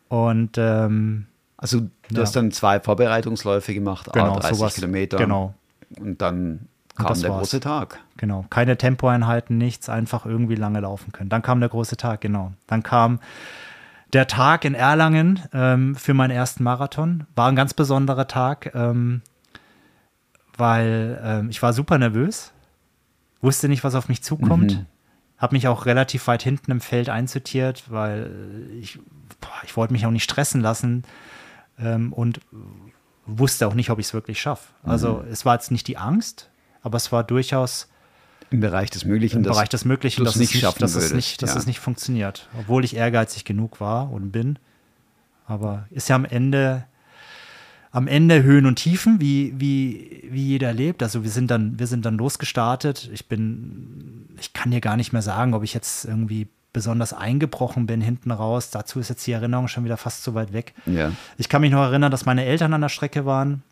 Und ähm, also du ja. hast dann zwei Vorbereitungsläufe gemacht, genau, 30 sowas, Kilometer. Genau. Und dann kam und der war's. große Tag. Genau, keine Tempoeinheiten, nichts, einfach irgendwie lange laufen können. Dann kam der große Tag, genau. Dann kam der Tag in Erlangen ähm, für meinen ersten Marathon. War ein ganz besonderer Tag, ähm, weil ähm, ich war super nervös, wusste nicht, was auf mich zukommt. Mhm. Habe mich auch relativ weit hinten im Feld einsortiert, weil ich, boah, ich wollte mich auch nicht stressen lassen ähm, und wusste auch nicht, ob ich es wirklich schaffe. Also mhm. es war jetzt nicht die Angst, aber es war durchaus im Bereich des Möglichen, im Bereich des Möglichen, dass, nicht es, nicht, dass, es, nicht, dass ja. es nicht funktioniert, obwohl ich ehrgeizig genug war und bin. Aber ist ja am Ende am Ende Höhen und Tiefen, wie, wie, wie jeder lebt. Also wir sind dann, wir sind dann losgestartet. Ich bin, ich kann dir gar nicht mehr sagen, ob ich jetzt irgendwie besonders eingebrochen bin hinten raus. Dazu ist jetzt die Erinnerung schon wieder fast zu weit weg. Ja. Ich kann mich noch erinnern, dass meine Eltern an der Strecke waren,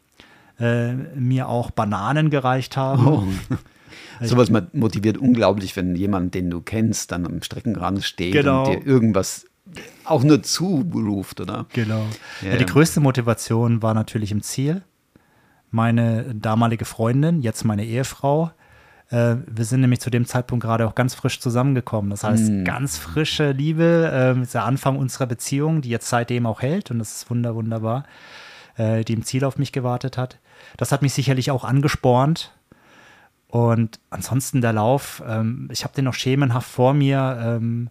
äh, mir auch Bananen gereicht haben. Oh. Sowas motiviert unglaublich, wenn jemand, den du kennst, dann am Streckenrand steht genau. und dir irgendwas auch nur zuruft, oder? Genau. Ja. Ja, die größte Motivation war natürlich im Ziel. Meine damalige Freundin, jetzt meine Ehefrau, äh, wir sind nämlich zu dem Zeitpunkt gerade auch ganz frisch zusammengekommen. Das heißt, mm. ganz frische Liebe, äh, ist der Anfang unserer Beziehung, die jetzt seitdem auch hält und das ist wunder, wunderbar, äh, die im Ziel auf mich gewartet hat. Das hat mich sicherlich auch angespornt. Und ansonsten der Lauf, ähm, ich habe den noch schemenhaft vor mir. Ähm,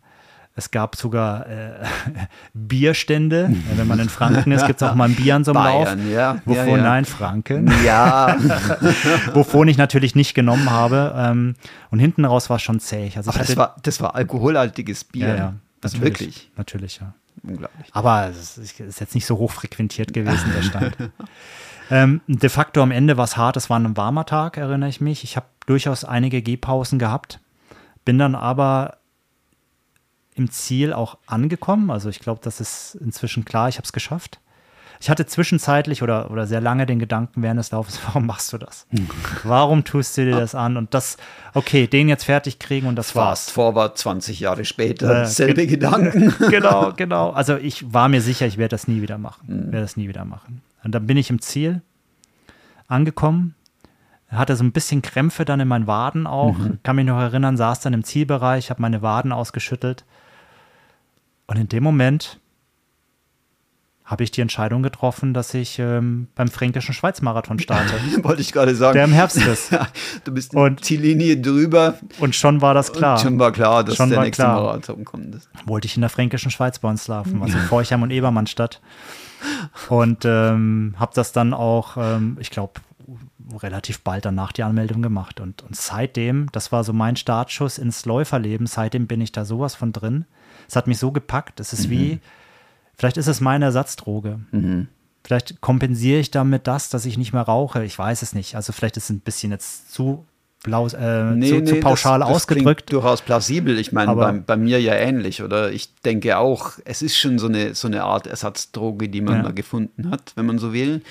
es gab sogar äh, Bierstände. Wenn man in Franken ist, gibt es auch mal ein Bier an so einem Bayern, Lauf. Ja, wovon, ja, ja. nein, Franken. Ja. wovon ich natürlich nicht genommen habe. Ähm, und hinten raus war es schon zäh. Also Aber das war, das war alkoholhaltiges Bier. Ja, ja. Das natürlich, wirklich. Natürlich, ja. Unglaublich. Aber es ist jetzt nicht so hoch frequentiert gewesen, der Stand. ähm, de facto am Ende war es hart. Es war ein warmer Tag, erinnere ich mich. Ich habe durchaus einige Gehpausen gehabt. Bin dann aber im Ziel auch angekommen. Also ich glaube, das ist inzwischen klar, ich habe es geschafft. ich hatte zwischenzeitlich oder, oder sehr lange den Gedanken während des Laufes, warum machst du das? Warum tust du dir das an? Und das, okay, den jetzt fertig kriegen und das war's. Fast forward 20 Jahre später, äh, selbe Gedanken. genau, genau. Also ich war mir sicher, ich werde das nie wieder machen. Mhm. Werde das nie wieder machen. Und dann bin ich im Ziel angekommen, hatte so ein bisschen Krämpfe dann in meinen Waden auch. Mhm. Kann mich noch erinnern, saß dann im Zielbereich, habe meine Waden ausgeschüttelt. Und in dem Moment habe ich die Entscheidung getroffen, dass ich ähm, beim Fränkischen Schweizmarathon starte. Wollte ich gerade sagen. Der im Herbst ist. du bist die und, Ziellinie drüber. Und schon war das klar. Und schon war klar, dass schon der nächste klar. Marathon kommt. Wollte ich in der Fränkischen Schweiz bei uns laufen, also Forchheim und Ebermannstadt. Und ähm, habe das dann auch, ähm, ich glaube, relativ bald danach die Anmeldung gemacht. Und, und seitdem, das war so mein Startschuss ins Läuferleben, seitdem bin ich da sowas von drin. Es hat mich so gepackt. Es ist mhm. wie, vielleicht ist es meine Ersatzdroge. Mhm. Vielleicht kompensiere ich damit das, dass ich nicht mehr rauche. Ich weiß es nicht. Also vielleicht ist es ein bisschen jetzt zu blau, äh, nee, zu, nee, zu, pauschal das, das ausgedrückt. durchaus plausibel. Ich meine, bei, bei, mir ja ähnlich. Oder ich denke auch, es ist schon so eine, so eine Art Ersatzdroge, die man ja. da gefunden hat, wenn man so will.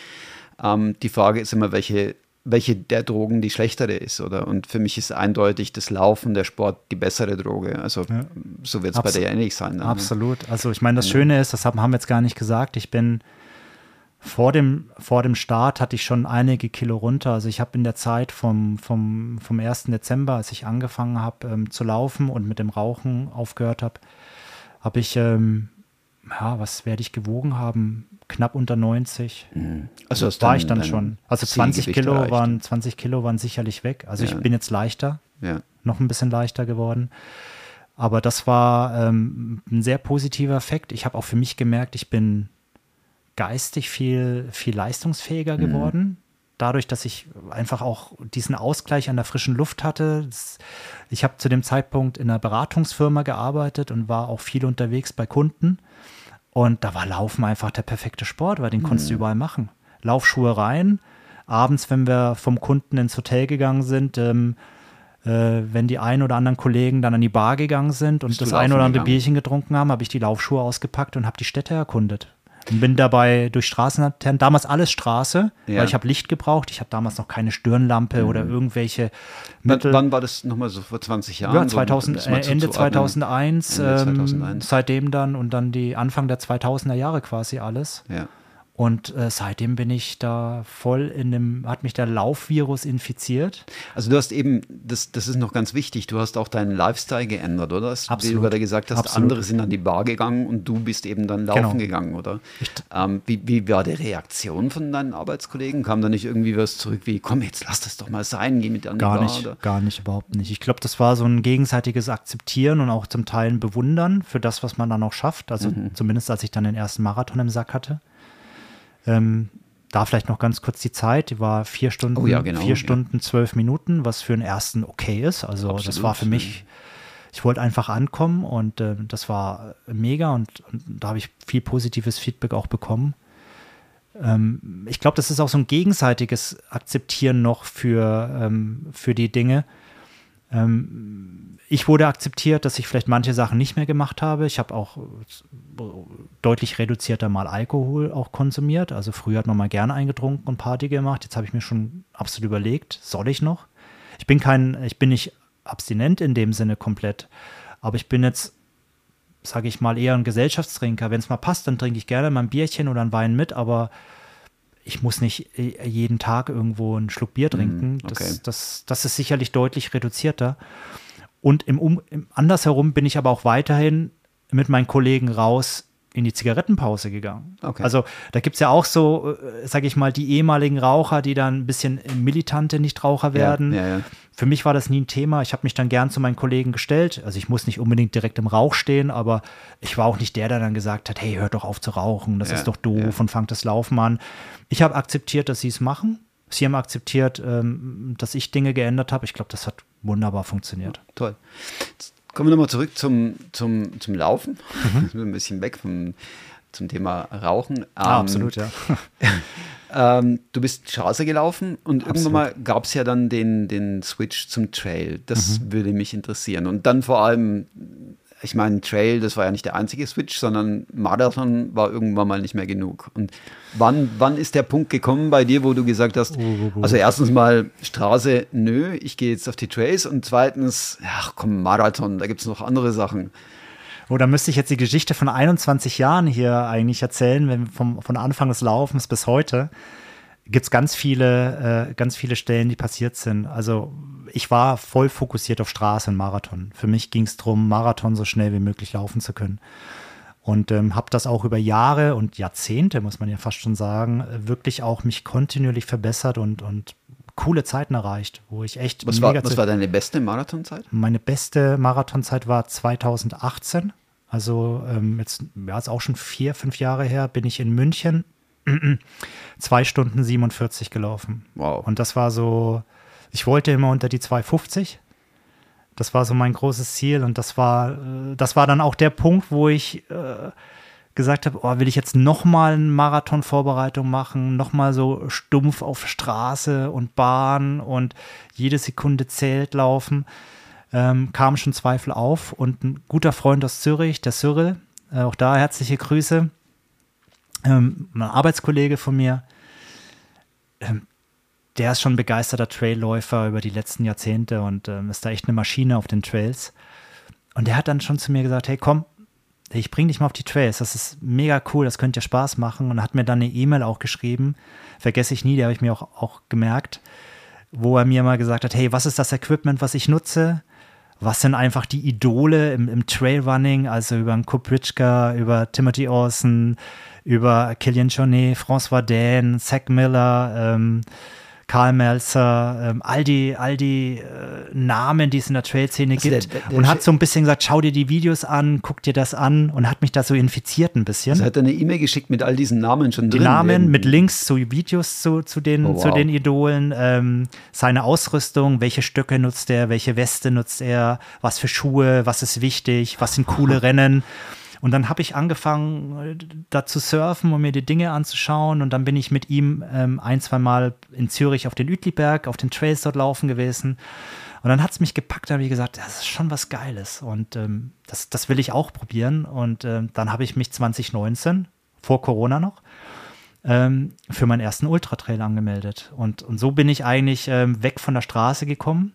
Ähm, die Frage ist immer, welche welche der Drogen die schlechtere ist, oder? Und für mich ist eindeutig das Laufen, der Sport die bessere Droge. Also ja. so wird es bei dir ähnlich sein. Dann. Absolut. Also ich meine, das Schöne ist, das haben, haben wir jetzt gar nicht gesagt, ich bin vor dem, vor dem Start hatte ich schon einige Kilo runter. Also ich habe in der Zeit vom, vom, vom 1. Dezember, als ich angefangen habe ähm, zu laufen und mit dem Rauchen aufgehört habe, habe ich, ähm, ja, was werde ich gewogen haben? knapp unter 90. Mhm. Also das war ich dann schon. Also 20 Kilo waren 20 Kilo waren sicherlich weg. Also ja. ich bin jetzt leichter, ja. noch ein bisschen leichter geworden. Aber das war ähm, ein sehr positiver Effekt. Ich habe auch für mich gemerkt, ich bin geistig viel, viel leistungsfähiger mhm. Dadurch, dass ich einfach auch diesen Ausgleich an der frischen Luft hatte. Ich habe zu dem Zeitpunkt in einer Beratungsfirma gearbeitet und war auch viel unterwegs bei Kunden. Und da war Laufen einfach der perfekte Sport, weil den mhm. konntest du überall machen. Laufschuhe rein. Abends, wenn wir vom Kunden ins Hotel gegangen sind, ähm, äh, wenn die ein oder anderen Kollegen dann an die Bar gegangen sind und Bist das ein oder andere gegangen? Bierchen getrunken haben, habe ich die Laufschuhe ausgepackt und habe die Städte erkundet. Und bin dabei durch Straßenlaternen, damals alles Straße, ja. weil ich habe Licht gebraucht. Ich habe damals noch keine Stirnlampe mhm. oder irgendwelche Mittel. Wann, war das nochmal so vor 20 Jahren? Ja, 2000, so, äh, Ende, 2001, Ende 2001. Ähm, seitdem dann und dann die Anfang der 2000er Jahre quasi alles. Ja. Und äh, seitdem bin ich da voll in dem, hat mich der Laufvirus infiziert. Also du hast eben, das, das ist noch ganz wichtig, du hast auch deinen Lifestyle geändert, oder? Das, Absolut. Du gerade gesagt hast, Absolut. andere sind an die Bar gegangen und du bist eben dann laufen genau. gegangen, oder? Ähm, wie, wie war die Reaktion von deinen Arbeitskollegen? Kam da nicht irgendwie was zurück wie, komm jetzt, lass das doch mal sein, geh mit an die gar Bar? Nicht, oder? Gar nicht, überhaupt nicht. Ich glaube, das war so ein gegenseitiges Akzeptieren und auch zum Teil ein Bewundern für das, was man dann auch schafft. Also mhm. zumindest als ich dann den ersten Marathon im Sack hatte. Ähm, da vielleicht noch ganz kurz die Zeit, die war vier Stunden, oh ja, genau, vier Stunden, zwölf Minuten, was für einen ersten okay ist. Also Absolut, das war für mich, ich wollte einfach ankommen und äh, das war mega und, und da habe ich viel positives Feedback auch bekommen. Ähm, ich glaube, das ist auch so ein gegenseitiges Akzeptieren noch für, ähm, für die Dinge. Ähm, ich wurde akzeptiert, dass ich vielleicht manche Sachen nicht mehr gemacht habe. Ich habe auch deutlich reduzierter mal Alkohol auch konsumiert. Also früher hat man mal gerne eingetrunken und Party gemacht. Jetzt habe ich mir schon absolut überlegt, soll ich noch? Ich bin kein, ich bin nicht abstinent in dem Sinne komplett, aber ich bin jetzt, sage ich mal, eher ein Gesellschaftstrinker. Wenn es mal passt, dann trinke ich gerne mal ein Bierchen oder ein Wein mit, aber ich muss nicht äh, jeden Tag irgendwo einen Schluck Bier mhm, trinken. Okay. Das, das, das ist sicherlich deutlich reduzierter. Und im, um, im andersherum bin ich aber auch weiterhin mit meinen Kollegen raus in die Zigarettenpause gegangen. Okay. Also da gibt es ja auch so, äh, sage ich mal, die ehemaligen Raucher, die dann ein bisschen militante Nichtraucher werden. Ja, ja, ja. Für mich war das nie ein Thema. Ich habe mich dann gern zu meinen Kollegen gestellt. Also ich muss nicht unbedingt direkt im Rauch stehen, aber ich war auch nicht der, der dann gesagt hat, hey, hört doch auf zu rauchen, das ist doch doof und fangt das Laufen an. Ich habe akzeptiert, dass sie es machen. Sie haben akzeptiert, ähm, dass ich Dinge geändert habe. Ich glaube, das hat wunderbar funktioniert. Toll. Kommen wir nochmal zurück zum, zum, zum Laufen. Mhm. ein bisschen weg vom, zum Thema Rauchen. Ah, ähm, absolut, ja. ähm, du bist Straße gelaufen und absolut. irgendwann mal gab es ja dann den, den Switch zum Trail. Das mhm. würde mich interessieren. Und dann vor allem ich meine, Trail, das war ja nicht der einzige Switch, sondern Marathon war irgendwann mal nicht mehr genug. Und wann, wann ist der Punkt gekommen bei dir, wo du gesagt hast, also erstens mal Straße, nö, ich gehe jetzt auf die Trails und zweitens, ach komm, Marathon, da gibt es noch andere Sachen. Oh, da müsste ich jetzt die Geschichte von 21 Jahren hier eigentlich erzählen, wenn vom, von Anfang des Laufens bis heute gibt es ganz viele, äh, ganz viele Stellen, die passiert sind. Also ich war voll fokussiert auf Straße und Marathon. Für mich ging es darum, Marathon so schnell wie möglich laufen zu können. Und ähm, habe das auch über Jahre und Jahrzehnte, muss man ja fast schon sagen, wirklich auch mich kontinuierlich verbessert und, und coole Zeiten erreicht, wo ich echt. Was, war, was war deine beste Marathonzeit? Meine beste Marathonzeit war 2018. Also ähm, jetzt, ja, ist auch schon vier, fünf Jahre her, bin ich in München zwei Stunden 47 gelaufen. Wow. Und das war so, ich wollte immer unter die 250. Das war so mein großes Ziel und das war, äh, das war dann auch der Punkt, wo ich äh, gesagt habe, oh, will ich jetzt nochmal eine Marathon-Vorbereitung machen, nochmal so stumpf auf Straße und Bahn und jede Sekunde zählt laufen, ähm, kamen schon Zweifel auf und ein guter Freund aus Zürich, der Cyril, äh, auch da herzliche Grüße, ähm, ein Arbeitskollege von mir, ähm, der ist schon begeisterter Trailläufer über die letzten Jahrzehnte und ähm, ist da echt eine Maschine auf den Trails. Und der hat dann schon zu mir gesagt, hey komm, ich bring dich mal auf die Trails, das ist mega cool, das könnte dir Spaß machen. Und hat mir dann eine E-Mail auch geschrieben, vergesse ich nie, die habe ich mir auch, auch gemerkt, wo er mir mal gesagt hat, hey, was ist das Equipment, was ich nutze? Was sind einfach die Idole im, im Trailrunning, also über einen Kupritschka, über Timothy Orson, über Killian Jornet, François Dane, Zach Miller, ähm, Karl Melzer, ähm, all die, all die äh, Namen, die es in der Trail-Szene also gibt. Der, der, der und hat so ein bisschen gesagt, schau dir die Videos an, guck dir das an und hat mich da so infiziert ein bisschen. Also hat er eine E-Mail geschickt mit all diesen Namen schon die drin. Die Namen mit Links zu Videos zu, zu, den, oh, wow. zu den Idolen, ähm, seine Ausrüstung, welche Stöcke nutzt er, welche Weste nutzt er, was für Schuhe, was ist wichtig, was sind coole Rennen. Und dann habe ich angefangen, da zu surfen und mir die Dinge anzuschauen. Und dann bin ich mit ihm ähm, ein, zwei Mal in Zürich auf den Uetliberg, auf den Trails dort laufen gewesen. Und dann hat es mich gepackt, da habe ich gesagt, das ist schon was Geiles. Und ähm, das, das will ich auch probieren. Und ähm, dann habe ich mich 2019, vor Corona noch, ähm, für meinen ersten Ultratrail angemeldet. Und, und so bin ich eigentlich ähm, weg von der Straße gekommen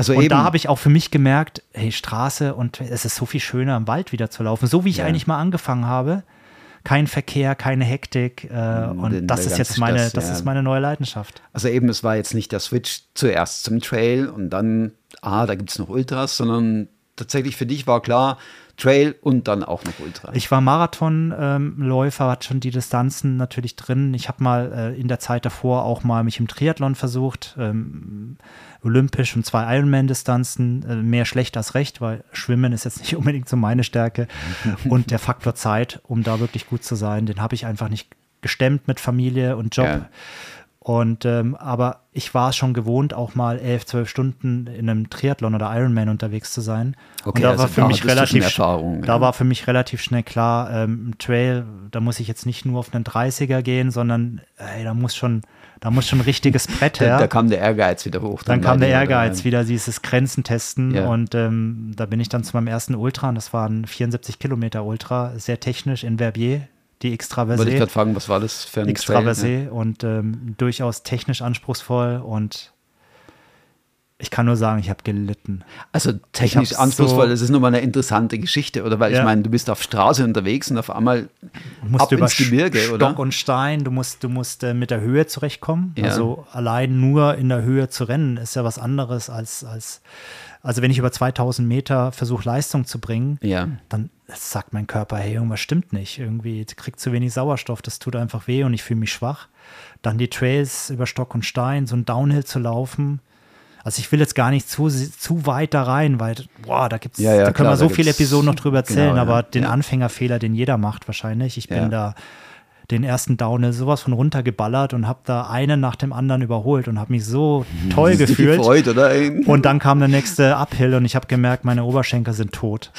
also und eben. da habe ich auch für mich gemerkt, hey, Straße und es ist so viel schöner im Wald wieder zu laufen. So wie ich ja. eigentlich mal angefangen habe. Kein Verkehr, keine Hektik. Äh, und Den, das ist jetzt meine, das, das ja. ist meine neue Leidenschaft. Also eben, es war jetzt nicht der Switch zuerst zum Trail und dann, ah, da gibt es noch Ultras, sondern tatsächlich für dich war klar, Trail und dann auch noch Ultra. Ich war Marathonläufer, ähm, hatte schon die Distanzen natürlich drin. Ich habe mal äh, in der Zeit davor auch mal mich im Triathlon versucht. Ähm, olympisch und zwei Ironman-Distanzen, äh, mehr schlecht als recht, weil Schwimmen ist jetzt nicht unbedingt so meine Stärke. und der Faktor Zeit, um da wirklich gut zu sein, den habe ich einfach nicht gestemmt mit Familie und Job. Ja. Und ähm, aber ich war schon gewohnt, auch mal elf, zwölf Stunden in einem Triathlon oder Ironman unterwegs zu sein. Okay, und da also war für mich relativ, da ja. war für mich relativ schnell klar, ähm, Trail, da muss ich jetzt nicht nur auf einen 30er gehen, sondern ey, da muss schon da muss schon ein richtiges Brett her. Da, da kam der Ehrgeiz wieder hoch. Dann, dann kam der Ehrgeiz wieder, dieses Grenzen testen. Ja. Und ähm, da bin ich dann zu meinem ersten Ultra und das war ein 74 Kilometer Ultra, sehr technisch in Verbier, die Extraversé. Wollte ich gerade fragen, was war das für ein Extraversé ja. und ähm, durchaus technisch anspruchsvoll und ich kann nur sagen, ich habe gelitten. Also technisch anspruchsvoll, so das ist nochmal eine interessante Geschichte, oder? Weil ja. ich meine, du bist auf Straße unterwegs und auf einmal musst ab über ins Gebirge, Stock oder? und Stein, du musst, du musst äh, mit der Höhe zurechtkommen. Ja. Also allein nur in der Höhe zu rennen ist ja was anderes als, als also wenn ich über 2000 Meter versuche Leistung zu bringen, ja. dann sagt mein Körper, hey, irgendwas stimmt nicht. Irgendwie kriegt zu wenig Sauerstoff, das tut einfach weh und ich fühle mich schwach. Dann die Trails über Stock und Stein, so ein Downhill zu laufen, also ich will jetzt gar nicht zu, zu weit da rein, weil, boah, da gibt's, ja, ja, da können klar, wir so viele Episoden noch drüber erzählen, genau, aber den Anfängerfehler, den jeder macht wahrscheinlich. Ich bin da den ersten Downhill sowas von runtergeballert und habe da einen nach dem anderen überholt und habe mich so toll gefühlt. Gefreut, oder? Und dann kam der nächste Uphill und ich habe gemerkt, meine Oberschenkel sind tot.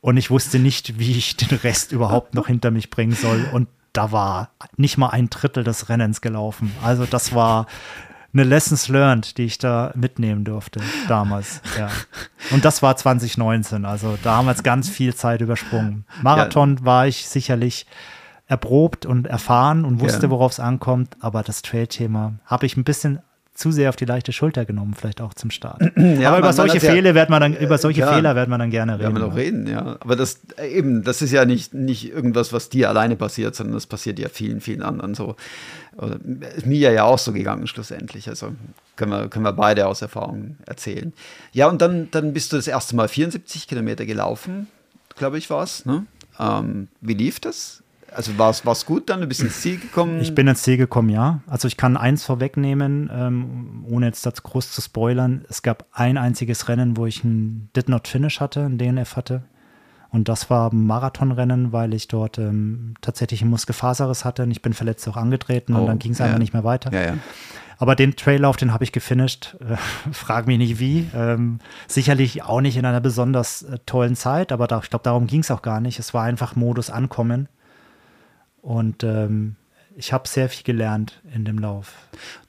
Und ich wusste nicht, wie ich den Rest überhaupt noch hinter mich bringen soll. Und da war nicht mal ein Drittel des Rennens gelaufen. Also das war eine Lessons learned, die ich da mitnehmen durfte damals. Ja. Und das war 2019, also da haben wir jetzt ganz viel Zeit übersprungen. Marathon ja. war ich sicherlich erprobt und erfahren und wusste, ja. worauf es ankommt, aber das Trail-Thema habe ich ein bisschen zu sehr auf die leichte Schulter genommen, vielleicht auch zum Start. Ja, aber über solche Fehler wird man dann, über solche ja, Fehler wird man dann gerne reden. Werden wir noch reden, ja. Aber das eben, das ist ja nicht, nicht irgendwas, was dir alleine passiert, sondern das passiert ja vielen, vielen anderen so. Oder, ist mir ja auch so gegangen schlussendlich. Also können wir, können wir beide aus Erfahrung erzählen. Ja, und dann, dann bist du das erste Mal 74 Kilometer gelaufen, glaube ich, war es. Ne? Ähm, wie lief das? Also war es gut dann? Du bist ins Ziel gekommen? Ich bin ins Ziel gekommen, ja. Also ich kann eins vorwegnehmen, ähm, ohne jetzt das groß zu spoilern. Es gab ein einziges Rennen, wo ich ein Did Not Finish hatte, ein DNF hatte. Und das war ein Marathonrennen, weil ich dort ähm, tatsächlich einen Muskelfaserriss hatte und ich bin verletzt auch angetreten oh, und dann ging es ja. einfach nicht mehr weiter. Ja, ja. Aber den Traillauf, den habe ich gefinisht. Äh, frag mich nicht wie. Ähm, sicherlich auch nicht in einer besonders äh, tollen Zeit, aber da, ich glaube, darum ging es auch gar nicht. Es war einfach Modus ankommen. Und ähm, ich habe sehr viel gelernt in dem Lauf.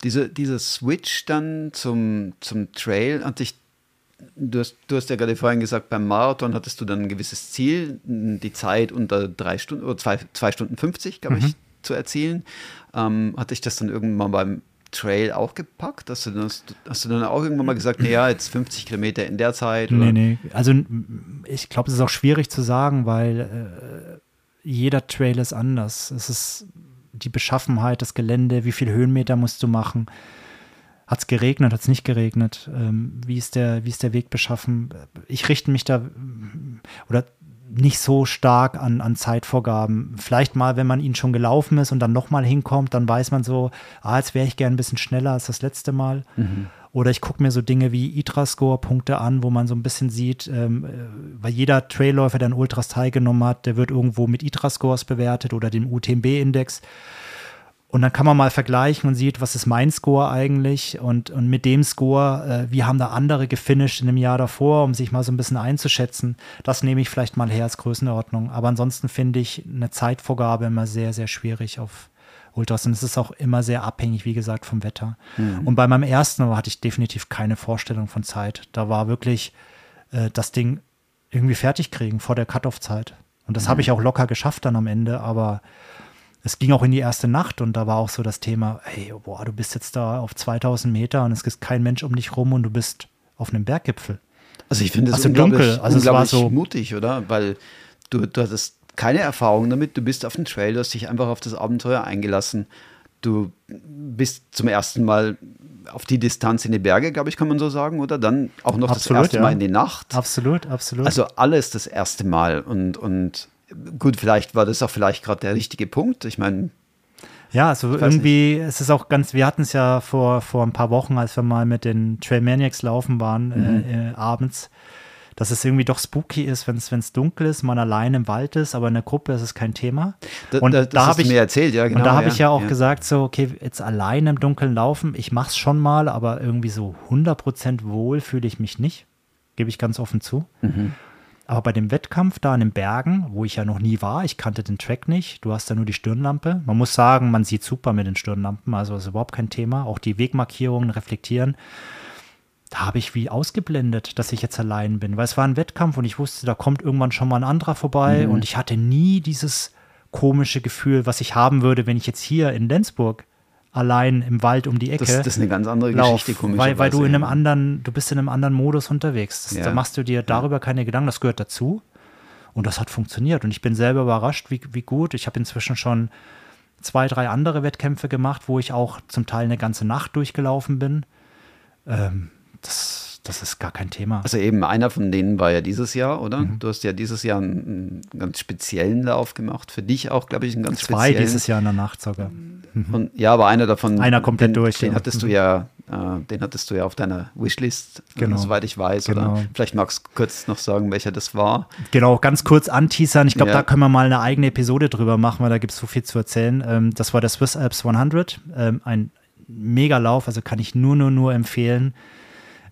Diese, dieser Switch dann zum, zum Trail, hat dich, du hast, du hast ja gerade vorhin gesagt, beim Marathon hattest du dann ein gewisses Ziel, die Zeit unter drei Stunden oder zwei, zwei Stunden 50, glaube ich, mhm. zu erzielen. Ähm, hatte ich das dann irgendwann beim Trail auch gepackt? Hast du, das, hast du dann auch irgendwann mal gesagt, naja, jetzt 50 Kilometer in der Zeit? Oder? Nee, nee. Also ich glaube, es ist auch schwierig zu sagen, weil äh, jeder Trail ist anders. Es ist die Beschaffenheit, das Gelände, wie viel Höhenmeter musst du machen. Hat es geregnet, hat es nicht geregnet? Ähm, wie, ist der, wie ist der Weg beschaffen? Ich richte mich da oder nicht so stark an, an Zeitvorgaben. Vielleicht mal, wenn man ihn schon gelaufen ist und dann nochmal hinkommt, dann weiß man so, ah, jetzt wäre ich gern ein bisschen schneller als das letzte Mal. Mhm. Oder ich gucke mir so Dinge wie ITRA-Score-Punkte an, wo man so ein bisschen sieht, ähm, äh, weil jeder Trailläufer, der einen Ultras teilgenommen hat, der wird irgendwo mit ITRA-Scores bewertet oder dem UTMB-Index. Und dann kann man mal vergleichen und sieht, was ist mein Score eigentlich und, und mit dem Score, äh, wie haben da andere gefinisht in dem Jahr davor, um sich mal so ein bisschen einzuschätzen. Das nehme ich vielleicht mal her als Größenordnung. Aber ansonsten finde ich eine Zeitvorgabe immer sehr, sehr schwierig auf, Ultras. Und es ist auch immer sehr abhängig, wie gesagt, vom Wetter. Mhm. Und bei meinem ersten hatte ich definitiv keine Vorstellung von Zeit. Da war wirklich äh, das Ding irgendwie fertig kriegen vor der Cut-Off-Zeit. Und das mhm. habe ich auch locker geschafft dann am Ende, aber es ging auch in die erste Nacht und da war auch so das Thema, hey, boah, du bist jetzt da auf 2000 Meter und es ist kein Mensch um dich rum und du bist auf einem Berggipfel. Also ich finde es also dunkel, also es war so mutig, oder? Weil du, du hattest keine Erfahrung damit. Du bist auf dem Trail, du hast dich einfach auf das Abenteuer eingelassen. Du bist zum ersten Mal auf die Distanz in die Berge, glaube ich, kann man so sagen, oder? Dann auch noch absolut, das erste ja. Mal in die Nacht. Absolut, absolut. Also alles das erste Mal. Und, und gut, vielleicht war das auch vielleicht gerade der richtige Punkt. Ich meine, ja, also irgendwie, nicht. es ist auch ganz, wir hatten es ja vor, vor ein paar Wochen, als wir mal mit den Trailmaniacs laufen waren, mhm. äh, äh, abends, dass es irgendwie doch spooky ist, wenn es dunkel ist, man allein im Wald ist, aber in der Gruppe ist es kein Thema. Und da, da habe ich mir erzählt, ja, genau. Und da habe ja, ich ja auch ja. gesagt, so, okay, jetzt allein im Dunkeln laufen, ich mache es schon mal, aber irgendwie so 100% wohl fühle ich mich nicht, gebe ich ganz offen zu. Mhm. Aber bei dem Wettkampf da in den Bergen, wo ich ja noch nie war, ich kannte den Track nicht, du hast da nur die Stirnlampe. Man muss sagen, man sieht super mit den Stirnlampen, also ist überhaupt kein Thema. Auch die Wegmarkierungen reflektieren da habe ich wie ausgeblendet, dass ich jetzt allein bin, weil es war ein Wettkampf und ich wusste, da kommt irgendwann schon mal ein anderer vorbei mhm. und ich hatte nie dieses komische Gefühl, was ich haben würde, wenn ich jetzt hier in Lenzburg allein im Wald um die Ecke. Das, das ist eine ganz andere lauf, Geschichte, weil, weil du in einem anderen, du bist in einem anderen Modus unterwegs. Das, ja. Da machst du dir darüber keine Gedanken, das gehört dazu. Und das hat funktioniert. Und ich bin selber überrascht, wie, wie gut. Ich habe inzwischen schon zwei, drei andere Wettkämpfe gemacht, wo ich auch zum Teil eine ganze Nacht durchgelaufen bin. Ähm, das, das ist gar kein Thema. Also eben einer von denen war ja dieses Jahr, oder? Mhm. Du hast ja dieses Jahr einen, einen, ganz speziellen Lauf gemacht. Für dich auch, glaube ich, einen ganz Zwei speziellen. Zwei dieses Jahr in der Nacht sogar. Mhm. Und, ja, aber einer davon. Einer komplett den, durch. Den ja. hattest du mhm. ja, äh, den hattest du ja auf deiner Wishlist, äh, genau. soweit ich weiß. Genau. Oder vielleicht magst du kurz noch sagen, welcher das war. Genau, ganz kurz anteasern. Ich glaube, ja. da können wir mal eine eigene Episode drüber machen, weil da gibt es so viel zu erzählen. Ähm, das war der Swiss Alps 100. Ähm, ein Megalauf, also kann ich nur, nur, nur empfehlen.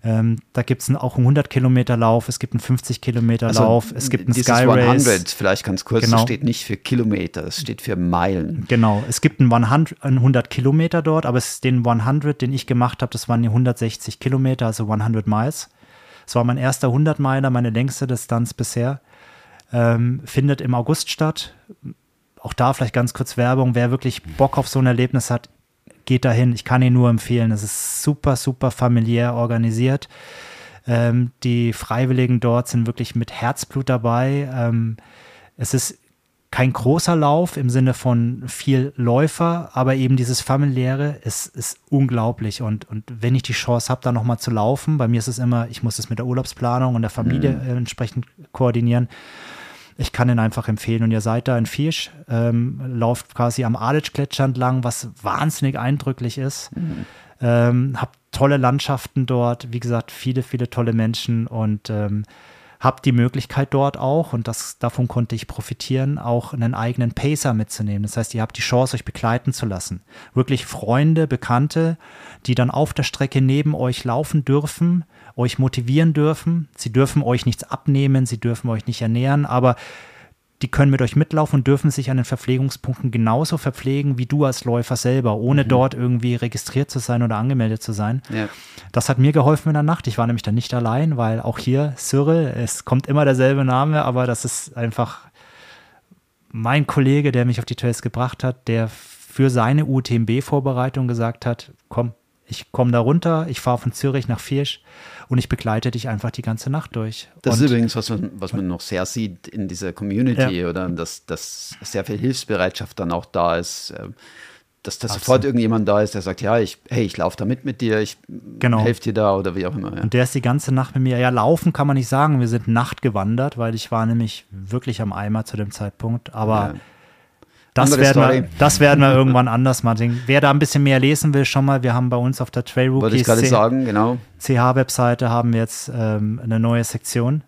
Ähm, da gibt es auch einen 100 Kilometer Lauf, es gibt einen 50 Kilometer also Lauf, es gibt einen Sky Race. 100, vielleicht ganz kurz, genau. das steht nicht für Kilometer, es steht für Meilen. Genau, es gibt einen 100, 100 Kilometer dort, aber es ist den 100, den ich gemacht habe, das waren die 160 Kilometer, also 100 Miles. Es war mein erster 100 Meiler, meine längste Distanz bisher. Ähm, findet im August statt. Auch da vielleicht ganz kurz Werbung. Wer wirklich Bock auf so ein Erlebnis hat, geht dahin. Ich kann ihn nur empfehlen. Es ist super, super familiär organisiert. Ähm, die Freiwilligen dort sind wirklich mit Herzblut dabei. Ähm, es ist kein großer Lauf im Sinne von viel Läufer, aber eben dieses familiäre ist, ist unglaublich. Und, und wenn ich die Chance habe, da nochmal zu laufen, bei mir ist es immer, ich muss es mit der Urlaubsplanung und der Familie mhm. entsprechend koordinieren. Ich kann den einfach empfehlen. Und ihr seid da in Fiesch, ähm, lauft quasi am Aditsch-Gletscher entlang, was wahnsinnig eindrücklich ist. Mhm. Ähm, habt tolle Landschaften dort, wie gesagt, viele, viele tolle Menschen und ähm, habe die Möglichkeit dort auch, und das, davon konnte ich profitieren, auch einen eigenen Pacer mitzunehmen. Das heißt, ihr habt die Chance, euch begleiten zu lassen. Wirklich Freunde, Bekannte, die dann auf der Strecke neben euch laufen dürfen, euch motivieren dürfen. Sie dürfen euch nichts abnehmen, sie dürfen euch nicht ernähren, aber die können mit euch mitlaufen und dürfen sich an den Verpflegungspunkten genauso verpflegen wie du als Läufer selber, ohne mhm. dort irgendwie registriert zu sein oder angemeldet zu sein. Ja. Das hat mir geholfen in der Nacht. Ich war nämlich dann nicht allein, weil auch hier Cyril, es kommt immer derselbe Name, aber das ist einfach mein Kollege, der mich auf die Trails gebracht hat, der für seine UTMB-Vorbereitung gesagt hat, komm, ich komme da runter, ich fahre von Zürich nach Viersch und ich begleite dich einfach die ganze Nacht durch. Das und, ist übrigens, was man, was man noch sehr sieht in dieser Community ja. oder dass, dass sehr viel Hilfsbereitschaft dann auch da ist. Äh, dass da sofort irgendjemand da ist, der sagt, ja, ich, hey, ich laufe da mit mit dir, ich genau. helfe dir da oder wie auch immer. Ja. Und der ist die ganze Nacht mit mir. Ja, laufen kann man nicht sagen. Wir sind Nacht gewandert, weil ich war nämlich wirklich am Eimer zu dem Zeitpunkt. Aber ja. Das werden, wir, das werden wir irgendwann anders machen. Wer da ein bisschen mehr lesen will, schon mal, wir haben bei uns auf der Trail Rookies genau. CH-Webseite haben wir jetzt ähm, eine neue Sektion.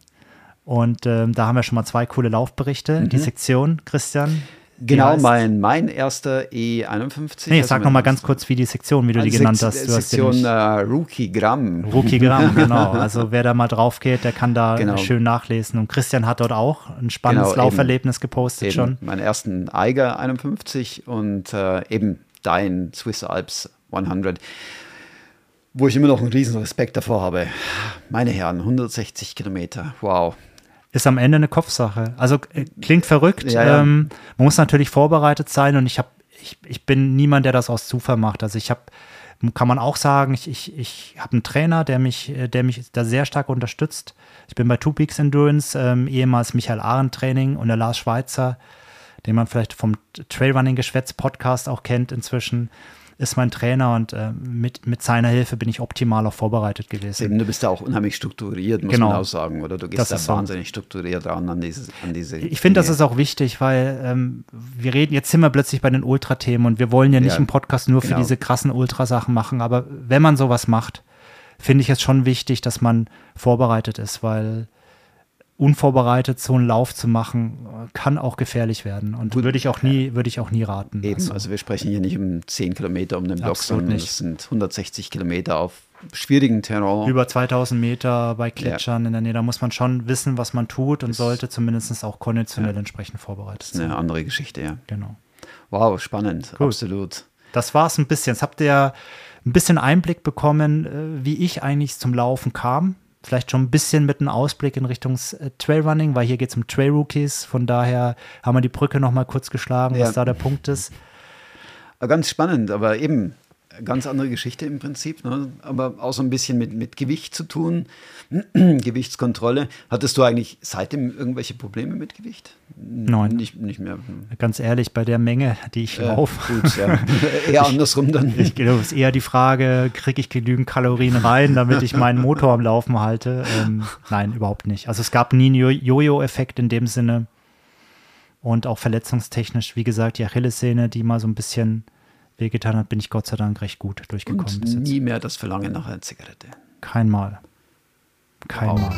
Und ähm, da haben wir schon mal zwei coole Laufberichte. Mhm. Die Sektion, Christian, Genau, mein, mein erster E51. Nee, also sag nochmal ganz kurz, wie die Sektion, wie du die genannt Sek hast. Du Sektion hast uh, Rookie Gramm. Rookie Gramm, genau. Also wer da mal drauf geht, der kann da genau. schön nachlesen. Und Christian hat dort auch ein spannendes genau, Lauferlebnis eben, gepostet eben schon. Meinen ersten Eiger 51 und äh, eben dein Swiss Alps 100 wo ich immer noch einen riesen Respekt davor habe. Meine Herren, 160 Kilometer, wow ist am Ende eine Kopfsache. Also äh, klingt verrückt. Ja, ja. Ähm, man muss natürlich vorbereitet sein und ich habe, ich, ich bin niemand, der das aus Zufall macht. Also ich habe, kann man auch sagen, ich, ich, ich habe einen Trainer, der mich, äh, der mich da sehr stark unterstützt. Ich bin bei Two Peaks Endurance, ähm, ehemals Michael Arendt Training und der Lars Schweizer, den man vielleicht vom Trailrunning Geschwätz Podcast auch kennt inzwischen ist mein Trainer und äh, mit, mit seiner Hilfe bin ich optimal auch vorbereitet gewesen. Eben, du bist ja auch unheimlich strukturiert, muss genau. man auch sagen, oder? Du gehst das da wahnsinnig so. strukturiert ran an, dieses, an diese. Ich finde, das ist auch wichtig, weil ähm, wir reden, jetzt sind wir plötzlich bei den Ultrathemen und wir wollen ja nicht ja, einen Podcast nur genau. für diese krassen Ultrasachen machen, aber wenn man sowas macht, finde ich es schon wichtig, dass man vorbereitet ist, weil unvorbereitet so einen Lauf zu machen, kann auch gefährlich werden. Und würde ich auch nie, würde ich auch nie raten. Eben, also, also wir sprechen hier nicht um 10 Kilometer um den Block, sondern es sind 160 Kilometer auf schwierigen Terrain. Über 2000 Meter bei Gletschern ja. in der Nähe, da muss man schon wissen, was man tut und das sollte zumindest auch konditionell ja. entsprechend vorbereitet sein. Eine andere Geschichte, ja. Genau. Wow, spannend, Gut. absolut. Das war es ein bisschen. Jetzt habt ihr ein bisschen Einblick bekommen, äh, wie ich eigentlich zum Laufen kam vielleicht schon ein bisschen mit einem Ausblick in Richtung äh, Trailrunning, weil hier geht es um Trail Rookies. Von daher haben wir die Brücke noch mal kurz geschlagen, ja. was da der Punkt ist. Ganz spannend, aber eben, ganz andere Geschichte im Prinzip, ne? aber auch so ein bisschen mit, mit Gewicht zu tun, Gewichtskontrolle. Hattest du eigentlich seitdem irgendwelche Probleme mit Gewicht? Nein. Nicht, nicht mehr. Ganz ehrlich, bei der Menge, die ich ja, laufe. Gut, ja. eher andersrum dann. Ich glaube, es ist eher die Frage, kriege ich genügend Kalorien rein, damit ich meinen Motor am Laufen halte? Ähm, nein, überhaupt nicht. Also es gab nie einen Jojo-Effekt in dem Sinne. Und auch verletzungstechnisch, wie gesagt, die Achillessehne, die mal so ein bisschen wehgetan hat, bin ich Gott sei Dank recht gut durchgekommen. Und nie mehr das Verlangen nach einer Zigarette. Kein Mal. Kein wow. Mal.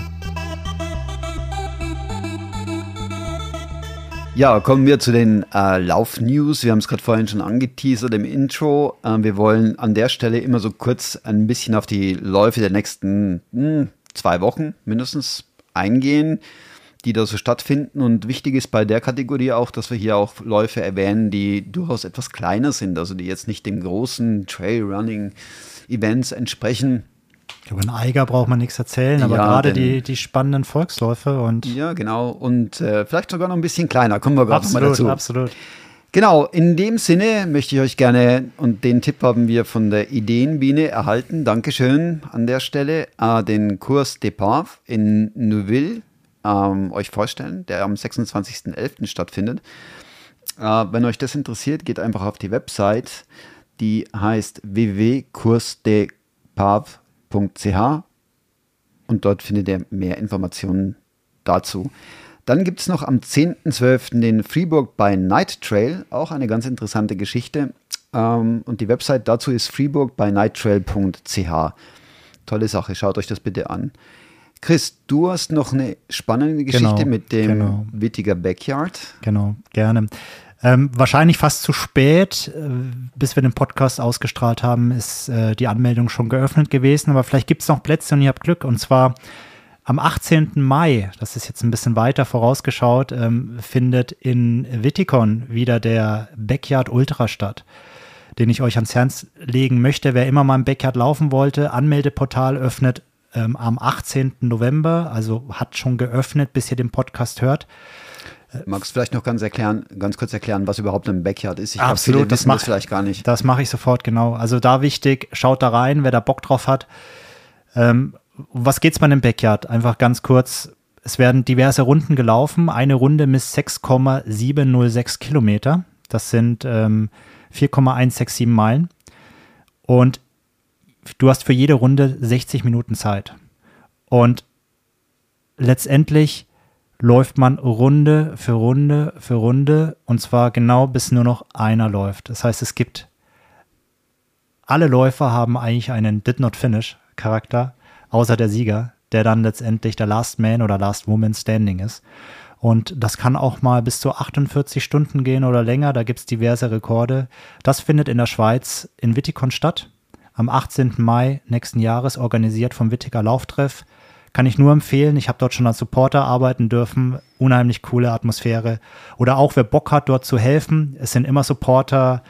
Ja, kommen wir zu den äh, Lauf-News. Wir haben es gerade vorhin schon angeteasert im Intro. Äh, wir wollen an der Stelle immer so kurz ein bisschen auf die Läufe der nächsten mh, hm, zwei Wochen mindestens eingehen die da so stattfinden. Und wichtig ist bei der Kategorie auch, dass wir hier auch Läufe erwähnen, die durchaus etwas kleiner sind, also die jetzt nicht den großen Trailrunning-Events entsprechen. Ich glaube, in Eiger braucht man nichts erzählen, aber Ja, gerade die, die spannenden Volksläufe und Ja, genau. Und äh, vielleicht sogar noch ein bisschen kleiner. Kommen wir gerade mal absolut, dazu. absolut. Genau, in dem Sinne möchte ich euch gerne, und den Tipp haben wir von der Ideenbiene erhalten, Dankeschön an der Stelle, äh, den Kurs Depart in Neuville ähm, euch vorstellen, der am 26.11. stattfindet. Äh, wenn euch das interessiert, geht einfach auf die Website, die heißt www.kursdepart.ch und dort findet ihr mehr Informationen dazu. Dann gibt es noch am 10.12. den Freeburg by Night Trail, auch eine ganz interessante Geschichte. Ähm, und die Website dazu ist freeburgbynighttrail.ch. Tolle Sache, schaut euch das bitte an. Chris, du hast noch eine spannende Geschichte Genau, mit dem genau. Wittiger Backyard. Genau, gerne. Ähm, wahrscheinlich fast zu spät, äh, bis wir den Podcast ausgestrahlt haben, ist äh, die Anmeldung schon geöffnet gewesen. Aber vielleicht gibt es noch Plätze und ihr habt Glück. Und zwar am 18. Mai, das ist jetzt ein bisschen weiter vorausgeschaut, ähm, findet in Wittikon wieder der Backyard Ultra statt, den ich euch ans Herz legen möchte. Wer immer mal im Backyard laufen wollte, Anmeldeportal öffnet ähm, am 18. November, also hat schon geöffnet, bis ihr den Podcast hört. Magst du vielleicht noch ganz erklären, ganz kurz erklären, was überhaupt ein Backyard ist? Ich Absolut, viele das wissen das mach- vielleicht gar nicht. Das mache ich sofort, genau. Also da wichtig, schaut da rein, wer da Bock drauf hat. Ähm, was geht's bei einem Backyard? Einfach ganz kurz. Es werden diverse Runden gelaufen. Eine Runde misst 6,706 Kilometer. Das sind ähm, 4,167 Meilen. Und du hast für jede Runde 60 Minuten Zeit. Und letztendlich läuft man Runde für Runde für Runde und zwar genau bis nur noch einer läuft. Das heißt, es gibt alle Läufer haben eigentlich einen Did Not Finish Charakter, außer der Sieger, der dann letztendlich der Last Man oder Last Woman Standing ist. Und das kann auch mal bis zu 48 Stunden gehen oder länger. Da gibt es diverse Rekorde. Das findet in der Schweiz in Wittikon statt. Am 18. Mai nächsten Jahres organisiert vom Wittiger Lauftreff. Kann ich nur empfehlen. Ich habe dort schon als Supporter arbeiten dürfen. Unheimlich coole Atmosphäre. Oder auch wer Bock hat, dort zu helfen. Es sind immer Supporter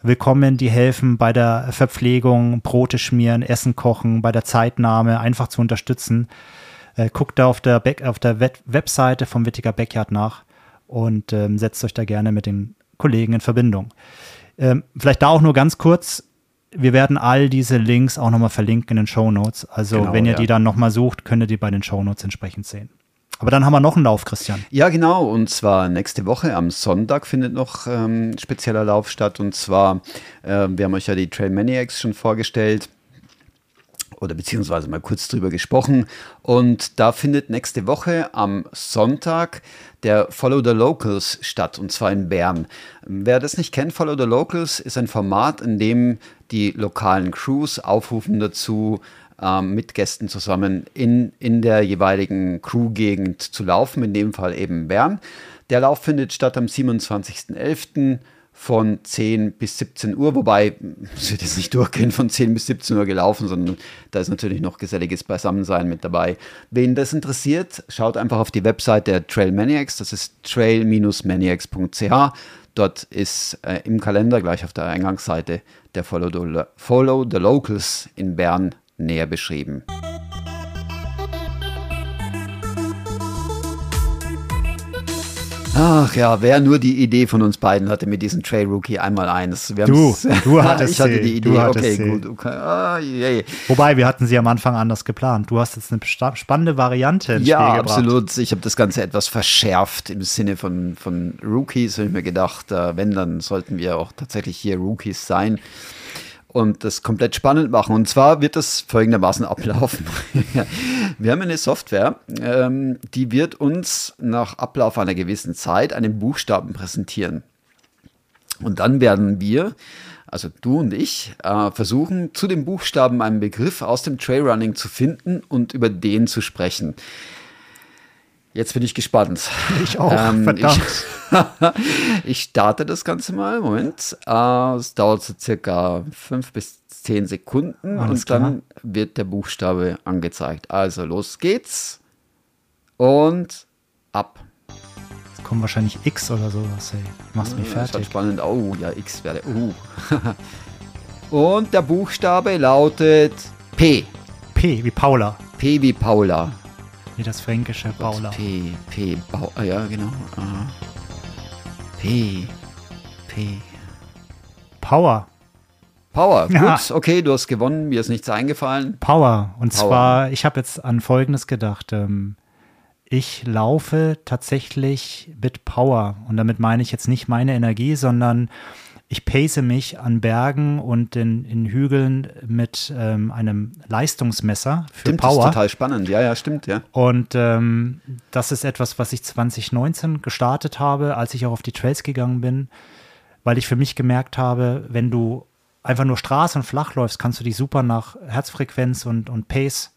willkommen, die helfen bei der Verpflegung, Brote schmieren, Essen kochen, bei der Zeitnahme, einfach zu unterstützen. Äh, guckt da auf der, Back, auf der Web Webseite vom Wittiger Backyard nach und ähm, setzt euch da gerne mit den Kollegen in Verbindung. Ähm, vielleicht da auch nur ganz kurz. Wir werden all diese Links auch nochmal verlinken in den Show Notes. Also Genau, wenn ihr ja. die dann nochmal sucht, könnt ihr die bei den Show Notes entsprechend sehen. Aber dann haben wir noch einen Lauf, Christian. Ja, genau. Und zwar nächste Woche am Sonntag findet noch ähm, spezieller Lauf statt. Und zwar, äh, wir haben euch ja die Trail Maniacs schon vorgestellt oder beziehungsweise mal kurz drüber gesprochen. Und da findet nächste Woche am Sonntag der Follow the Locals statt, und zwar in Bern. Wer das nicht kennt, Follow the Locals ist ein Format, in dem die lokalen Crews aufrufen dazu, ähm, mit Gästen zusammen in, in der jeweiligen Crew-Gegend zu laufen, in dem Fall eben Bern. Der Lauf findet statt am 27.11. von 10 bis 17 Uhr, wobei es wird jetzt nicht durchgehen von 10 bis 17 Uhr gelaufen, sondern da ist natürlich noch geselliges Beisammensein mit dabei. Wen das interessiert, schaut einfach auf die Website der Trail Maniacs, das ist trail-maniacs.ch. Dort ist äh, im Kalender gleich auf der Eingangsseite der Follow the, Follow the Locals in Bern näher beschrieben. Ach ja, wer nur die Idee von uns beiden hatte mit diesem Trail Rookie einmal eins. Wir Du, du hattest Ich hatte die Idee, okay, sie. gut. Okay. Ah. Wobei, wir hatten sie am Anfang anders geplant. Du hast jetzt eine spannende Variante ins Ja, Spiel gebracht. absolut. Ich habe das Ganze etwas verschärft im Sinne von, von Rookies. Habe ich mir gedacht, äh, wenn, dann sollten wir auch tatsächlich hier Rookies sein und das komplett spannend machen. Und zwar wird das folgendermaßen ablaufen. wir haben eine Software, ähm, die wird uns nach Ablauf einer gewissen Zeit einen Buchstaben präsentieren. Und dann werden wir, also du und ich, äh, versuchen, zu dem Buchstaben einen Begriff aus dem Trailrunning zu finden und über den zu sprechen. Jetzt bin ich gespannt. Ich auch, Ähm, verdammt. Ich, ich starte das Ganze mal. Moment. Äh, es dauert so circa fünf bis zehn Sekunden Alles und dann wird der Buchstabe angezeigt. Also los geht's. Und ab. Jetzt kommt wahrscheinlich X oder sowas. Ey. Machst mich Ja, Das fertig. wird spannend. Oh, ja, X wäre. Uh. Und der Buchstabe lautet P. P wie Paula. P wie Paula. Wie das fränkische Paula. P, P, Bau, ah, ja, genau. Ah. P, P. Power. Power, gut, Ja. okay, du hast gewonnen, mir ist nichts eingefallen. Power. Und Power. zwar, ich habe jetzt an Folgendes gedacht. Ähm, ich laufe tatsächlich mit Power. Und damit meine ich jetzt nicht meine Energie, sondern ich pace mich an Bergen und in, in Hügeln mit ähm, einem Leistungsmesser für Stimmt, das ist Power. total spannend. Ja, ja, stimmt, ja. Und ähm, das ist etwas, was ich 2019 gestartet habe, als ich auch auf die Trails gegangen bin, weil ich für mich gemerkt habe, wenn du einfach nur Straße und flach läufst, kannst du dich super nach Herzfrequenz und, und Pace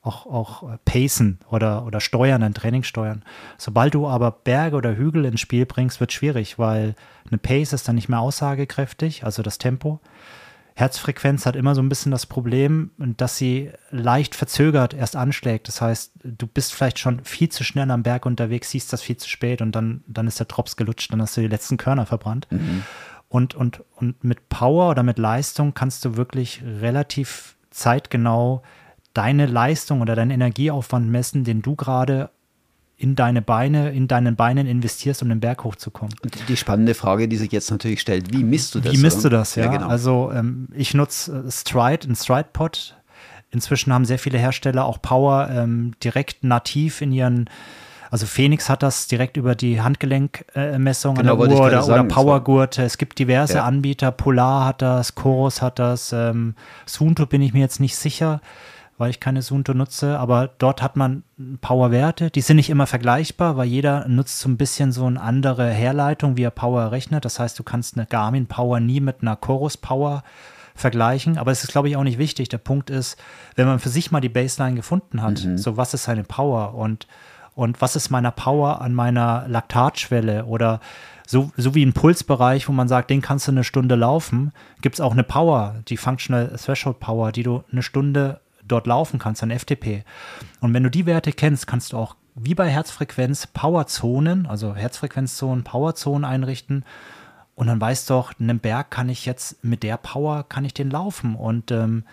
auch, auch äh, pacen oder, oder steuern, dein Training steuern. Sobald du aber Berge oder Hügel ins Spiel bringst, wird schwierig, weil eine Pace ist dann nicht mehr aussagekräftig, also das Tempo. Herzfrequenz hat immer so ein bisschen das Problem, dass sie leicht verzögert erst anschlägt. Das heißt, du bist vielleicht schon viel zu schnell am Berg unterwegs, siehst das viel zu spät und dann, dann ist der Drops gelutscht, dann hast du die letzten Körner verbrannt. Und, und, und mit Power oder mit Leistung kannst du wirklich relativ zeitgenau deine Leistung oder deinen Energieaufwand messen, den du gerade in deine Beine, in deinen Beinen investierst, um den Berg hochzukommen. Und die spannende Frage, die sich jetzt natürlich stellt, wie misst du das? Wie misst du oder? das, ja? genau. Also ähm, ich nutze äh, Stride, ein Stride-Pod. Inzwischen haben sehr viele Hersteller auch Power ähm, direkt nativ in ihren, also Phoenix hat das direkt über die Handgelenkmessung Genau, an der Uhr oder, sagen, oder Powergurte. Es gibt diverse Ja. Anbieter, Polar hat das, Chorus hat das, ähm, Sunto bin ich mir jetzt nicht sicher, weil ich keine Sunto nutze, aber dort hat man Powerwerte, die sind nicht immer vergleichbar, weil jeder nutzt so ein bisschen so eine andere Herleitung, wie er Power errechnet. Das heißt, du kannst eine Garmin Power nie mit einer Chorus Power vergleichen, aber es ist, glaube ich, auch nicht wichtig. Der Punkt ist, wenn man für sich mal die Baseline gefunden hat, so was ist seine Power und, und was ist meiner Power an meiner Laktatschwelle oder so, so wie ein Pulsbereich, wo man sagt, den kannst du eine Stunde laufen, gibt es auch eine Power, die Functional Threshold Power, die du eine Stunde dort laufen kannst, ein FTP. Und wenn du die Werte kennst, kannst du auch wie bei Herzfrequenz Powerzonen, also Herzfrequenzzonen, Powerzonen einrichten. Und dann weißt du auch, einen Berg kann ich jetzt mit der Power, kann ich den laufen. Und ähm,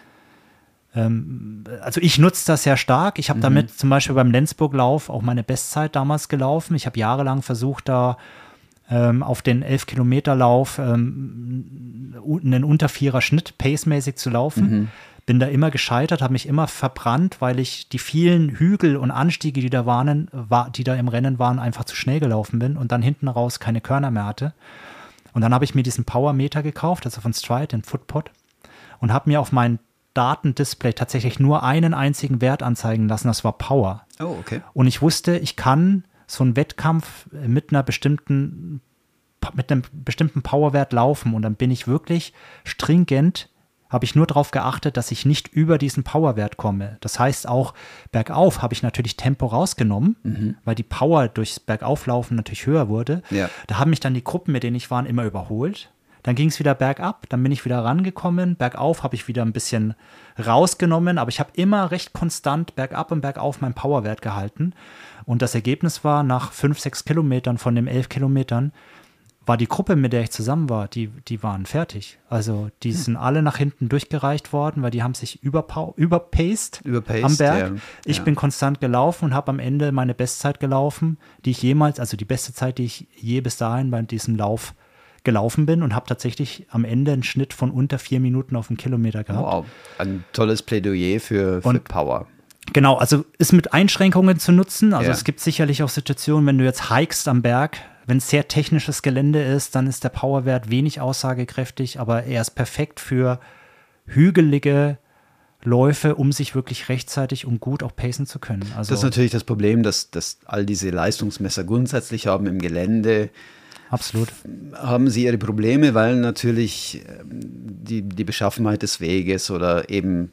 ähm, also ich nutze das sehr stark. Ich habe damit zum Beispiel beim Lenzburg-Lauf auch meine Bestzeit damals gelaufen. Ich habe jahrelang versucht, da ähm, auf den 11-Kilometer-Lauf ähm, einen unter vierer Schnitt pacemäßig zu laufen. Bin da immer gescheitert, habe mich immer verbrannt, weil ich die vielen Hügel und Anstiege, die da waren, war, die da im Rennen waren, einfach zu schnell gelaufen bin und dann hinten raus keine Körner mehr hatte. Und dann habe ich mir diesen Power Meter gekauft, also von Stride, den Footpod, und habe mir auf mein Datendisplay tatsächlich nur einen einzigen Wert anzeigen lassen, das war Power. oh, okay. Und ich wusste, ich kann so einen Wettkampf mit einer bestimmten, mit einem bestimmten Powerwert laufen. Und dann bin ich wirklich stringent, habe ich nur darauf geachtet, dass ich nicht über diesen Powerwert komme. Das heißt auch, bergauf habe ich natürlich Tempo rausgenommen, weil die Power durchs Bergauflaufen natürlich höher wurde. Ja. Da haben mich dann die Gruppen, mit denen ich war, immer überholt. Dann ging es wieder bergab, dann bin ich wieder rangekommen. Bergauf habe ich wieder ein bisschen rausgenommen, aber ich habe immer recht konstant bergab und bergauf meinen Powerwert gehalten. Und das Ergebnis war, nach fünf, sechs Kilometern von den elf Kilometern, war die Gruppe, mit der ich zusammen war, die, die waren fertig. Also die sind alle nach hinten durchgereicht worden, weil die haben sich überpaced, Überpaced, am Berg. ja. Ich Ja. bin konstant gelaufen und habe am Ende meine Bestzeit gelaufen, die ich jemals, also die beste Zeit, die ich je bis dahin bei diesem Lauf gelaufen bin und habe tatsächlich am Ende einen Schnitt von unter vier Minuten auf einen Kilometer gehabt. Wow, ein tolles Plädoyer für, für Und- Power. Genau, also ist mit Einschränkungen zu nutzen. Also Ja. es gibt sicherlich auch Situationen, wenn du jetzt hikest am Berg, wenn es sehr technisches Gelände ist, dann ist der Powerwert wenig aussagekräftig, aber er ist perfekt für hügelige Läufe, um sich wirklich rechtzeitig und gut auch pacen zu können. Also Das ist natürlich das Problem, dass, dass all diese Leistungsmesser grundsätzlich haben im Gelände, absolut. haben sie ihre Probleme, weil natürlich ähm, die, die Beschaffenheit des Weges oder eben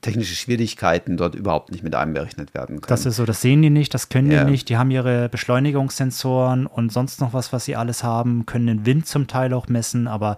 technische Schwierigkeiten dort überhaupt nicht mit einberechnet werden können. Das ist so, das sehen die nicht, das können Ja. die nicht. Die haben ihre Beschleunigungssensoren und sonst noch was, was sie alles haben, können den Wind zum Teil auch messen, aber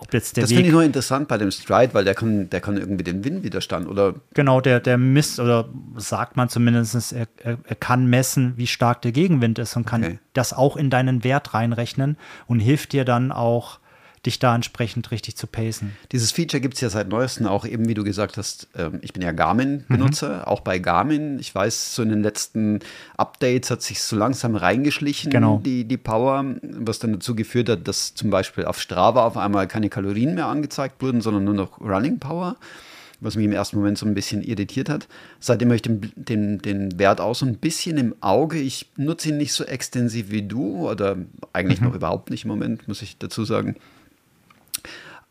ob jetzt der das finde ich noch interessant bei dem Stride, weil der kann, der kann irgendwie den Windwiderstand oder Genau, der, der misst oder sagt man zumindest, er, er, er kann messen, wie stark der Gegenwind ist und kann Okay. das auch in deinen Wert reinrechnen und hilft dir dann auch dich da entsprechend richtig zu pacen. Dieses Feature gibt es ja seit neuestem auch eben, wie du gesagt hast, ähm, ich bin ja Garmin-Benutzer, mhm. auch bei Garmin. Ich weiß, so in den letzten Updates hat sich so langsam reingeschlichen, genau. die, die Power, was dann dazu geführt hat, dass zum Beispiel auf Strava auf einmal keine Kalorien mehr angezeigt wurden, sondern nur noch Running Power was mich im ersten Moment so ein bisschen irritiert hat. Seitdem habe ich den, den, den Wert auch so ein bisschen im Auge. Ich nutze ihn nicht so extensiv wie du oder eigentlich mhm. noch überhaupt nicht im Moment, muss ich dazu sagen.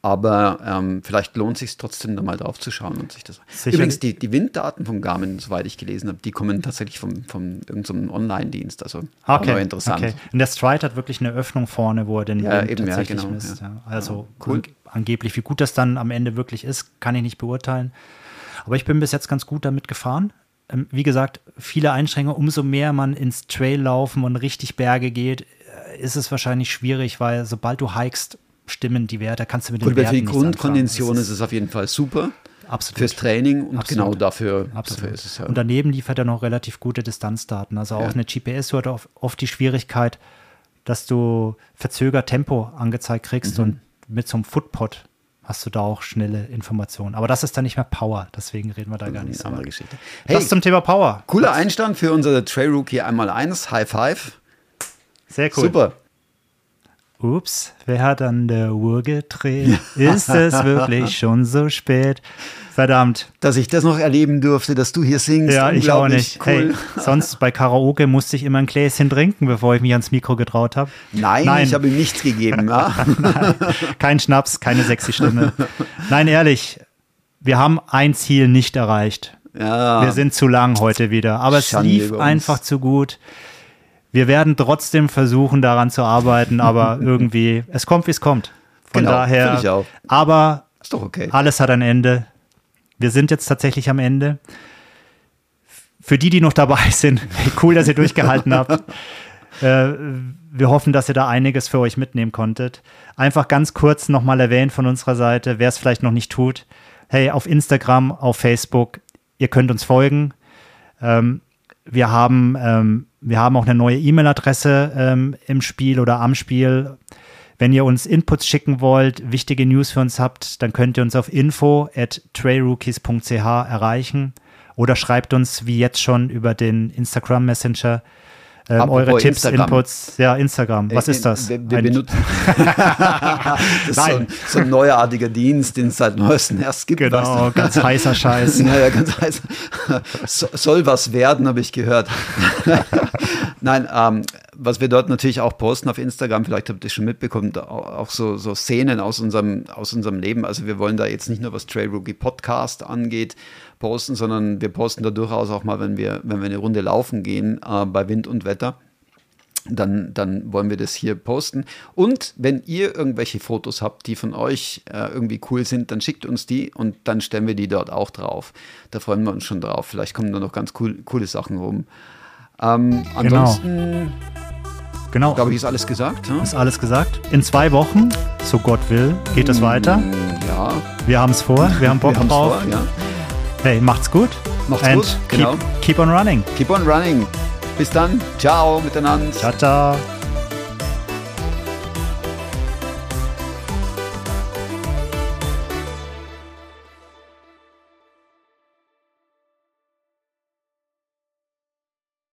Aber ähm, vielleicht lohnt es sich trotzdem, da mal drauf zu schauen und sich das. Sicher. Übrigens, die, die Winddaten von Garmin, soweit ich gelesen habe, die kommen tatsächlich vom, vom irgendeinem Online-Dienst. Also okay, interessant. Okay. Und der Stride hat wirklich eine Öffnung vorne, wo er den ja, Wind eben, tatsächlich ja, genau, misst. Ja. Also ja, cool. angeblich, wie gut das dann am Ende wirklich ist, kann ich nicht beurteilen. Aber ich bin bis jetzt ganz gut damit gefahren. Ähm, wie gesagt, viele Einschränkungen, umso mehr man ins Trail laufen und richtig Berge geht, äh, ist es wahrscheinlich schwierig, weil sobald du hikest, stimmen die Werte, kannst du mit den Gut, Werten für die Grundkondition ist es auf jeden Fall super. Absolut. Fürs Training und Absolut. genau dafür, Absolut. dafür ist es ja. Und daneben liefert er noch relativ gute Distanzdaten. Also auch Ja. eine GPS hat oft, oft die Schwierigkeit, dass du verzögert Tempo angezeigt kriegst Mhm. und mit so einem Footpod hast du da auch schnelle Informationen. Aber das ist dann nicht mehr Power, deswegen reden wir da gar nicht so. andere. Geschichte. Hey, Das zum Thema Power. cooler Einstand für unser Trail Rookie einmal eins. High Five. Sehr cool. Super. Ups, wer hat an der Uhr gedreht? Ist es wirklich schon so spät? Verdammt. Dass ich das noch erleben durfte, dass du hier singst. Ja, ich auch nicht. Cool. Hey, sonst bei Karaoke musste ich immer ein Gläschen trinken, bevor ich mich ans Mikro getraut habe. Nein, Nein. ich habe ihm nichts gegeben. Ja? Kein Schnaps, keine sexy Stimme. Nein, ehrlich, wir haben ein Ziel nicht erreicht. ja. Wir sind zu lang heute wieder. Aber es Schande lief über uns. einfach zu gut. Wir werden trotzdem versuchen, daran zu arbeiten, aber irgendwie, es kommt, wie es kommt. Von Genau, daher, ich auch. aber Ist doch okay. alles hat ein Ende. Wir sind jetzt tatsächlich am Ende. Für die, die noch dabei sind, cool, dass ihr durchgehalten habt. Äh, wir hoffen, dass ihr da einiges für euch mitnehmen konntet. Einfach ganz kurz nochmal erwähnt von unserer Seite, wer es vielleicht noch nicht tut. Hey, auf Instagram, auf Facebook, ihr könnt uns folgen. Ähm, wir, haben, ähm, wir haben auch eine neue E-Mail-Adresse ähm, im Spiel oder am Spiel. Wenn ihr uns Inputs schicken wollt, wichtige News für uns habt, dann könnt ihr uns auf info at trailrookies.ch erreichen oder schreibt uns wie jetzt schon über den Instagram Messenger ähm, eure Tipps, Instagram. Inputs. Ja, Instagram. Was Äh, ist das? Wir, wir benutzen. das ist so ein, so ein neuartiger Dienst, den es seit neuestem erst gibt. weißt Genau, du? ganz heißer Scheiß. Ja, ja, ganz heiß. So, soll was werden, habe ich gehört. Nein, ähm, was wir dort natürlich auch posten auf Instagram, vielleicht habt ihr schon mitbekommen, auch so, so Szenen aus unserem, aus unserem Leben. Also wir wollen da jetzt nicht nur was Trail Rookie Podcast angeht, posten, sondern wir posten da durchaus auch mal, wenn wir, wenn wir eine Runde laufen gehen, äh, bei Wind und Wetter dann, dann wollen wir das hier posten. Und wenn ihr irgendwelche Fotos habt, die von euch äh, irgendwie cool sind, dann schickt uns die und dann stellen wir die dort auch drauf. Da freuen wir uns schon drauf. Vielleicht kommen da noch ganz cool, coole Sachen rum. Ähm, ansonsten, Genau. glaube ich, ist alles gesagt. Ne? Ist alles gesagt. In zwei Wochen, so Gott will, geht es weiter. Ja, Wir haben es vor, wir haben Bock wir drauf. vor. Ja. Hey, macht's gut. Macht's And gut, keep, genau. keep on running. Keep on running. Bis dann. Ciao miteinander. Ciao, ciao.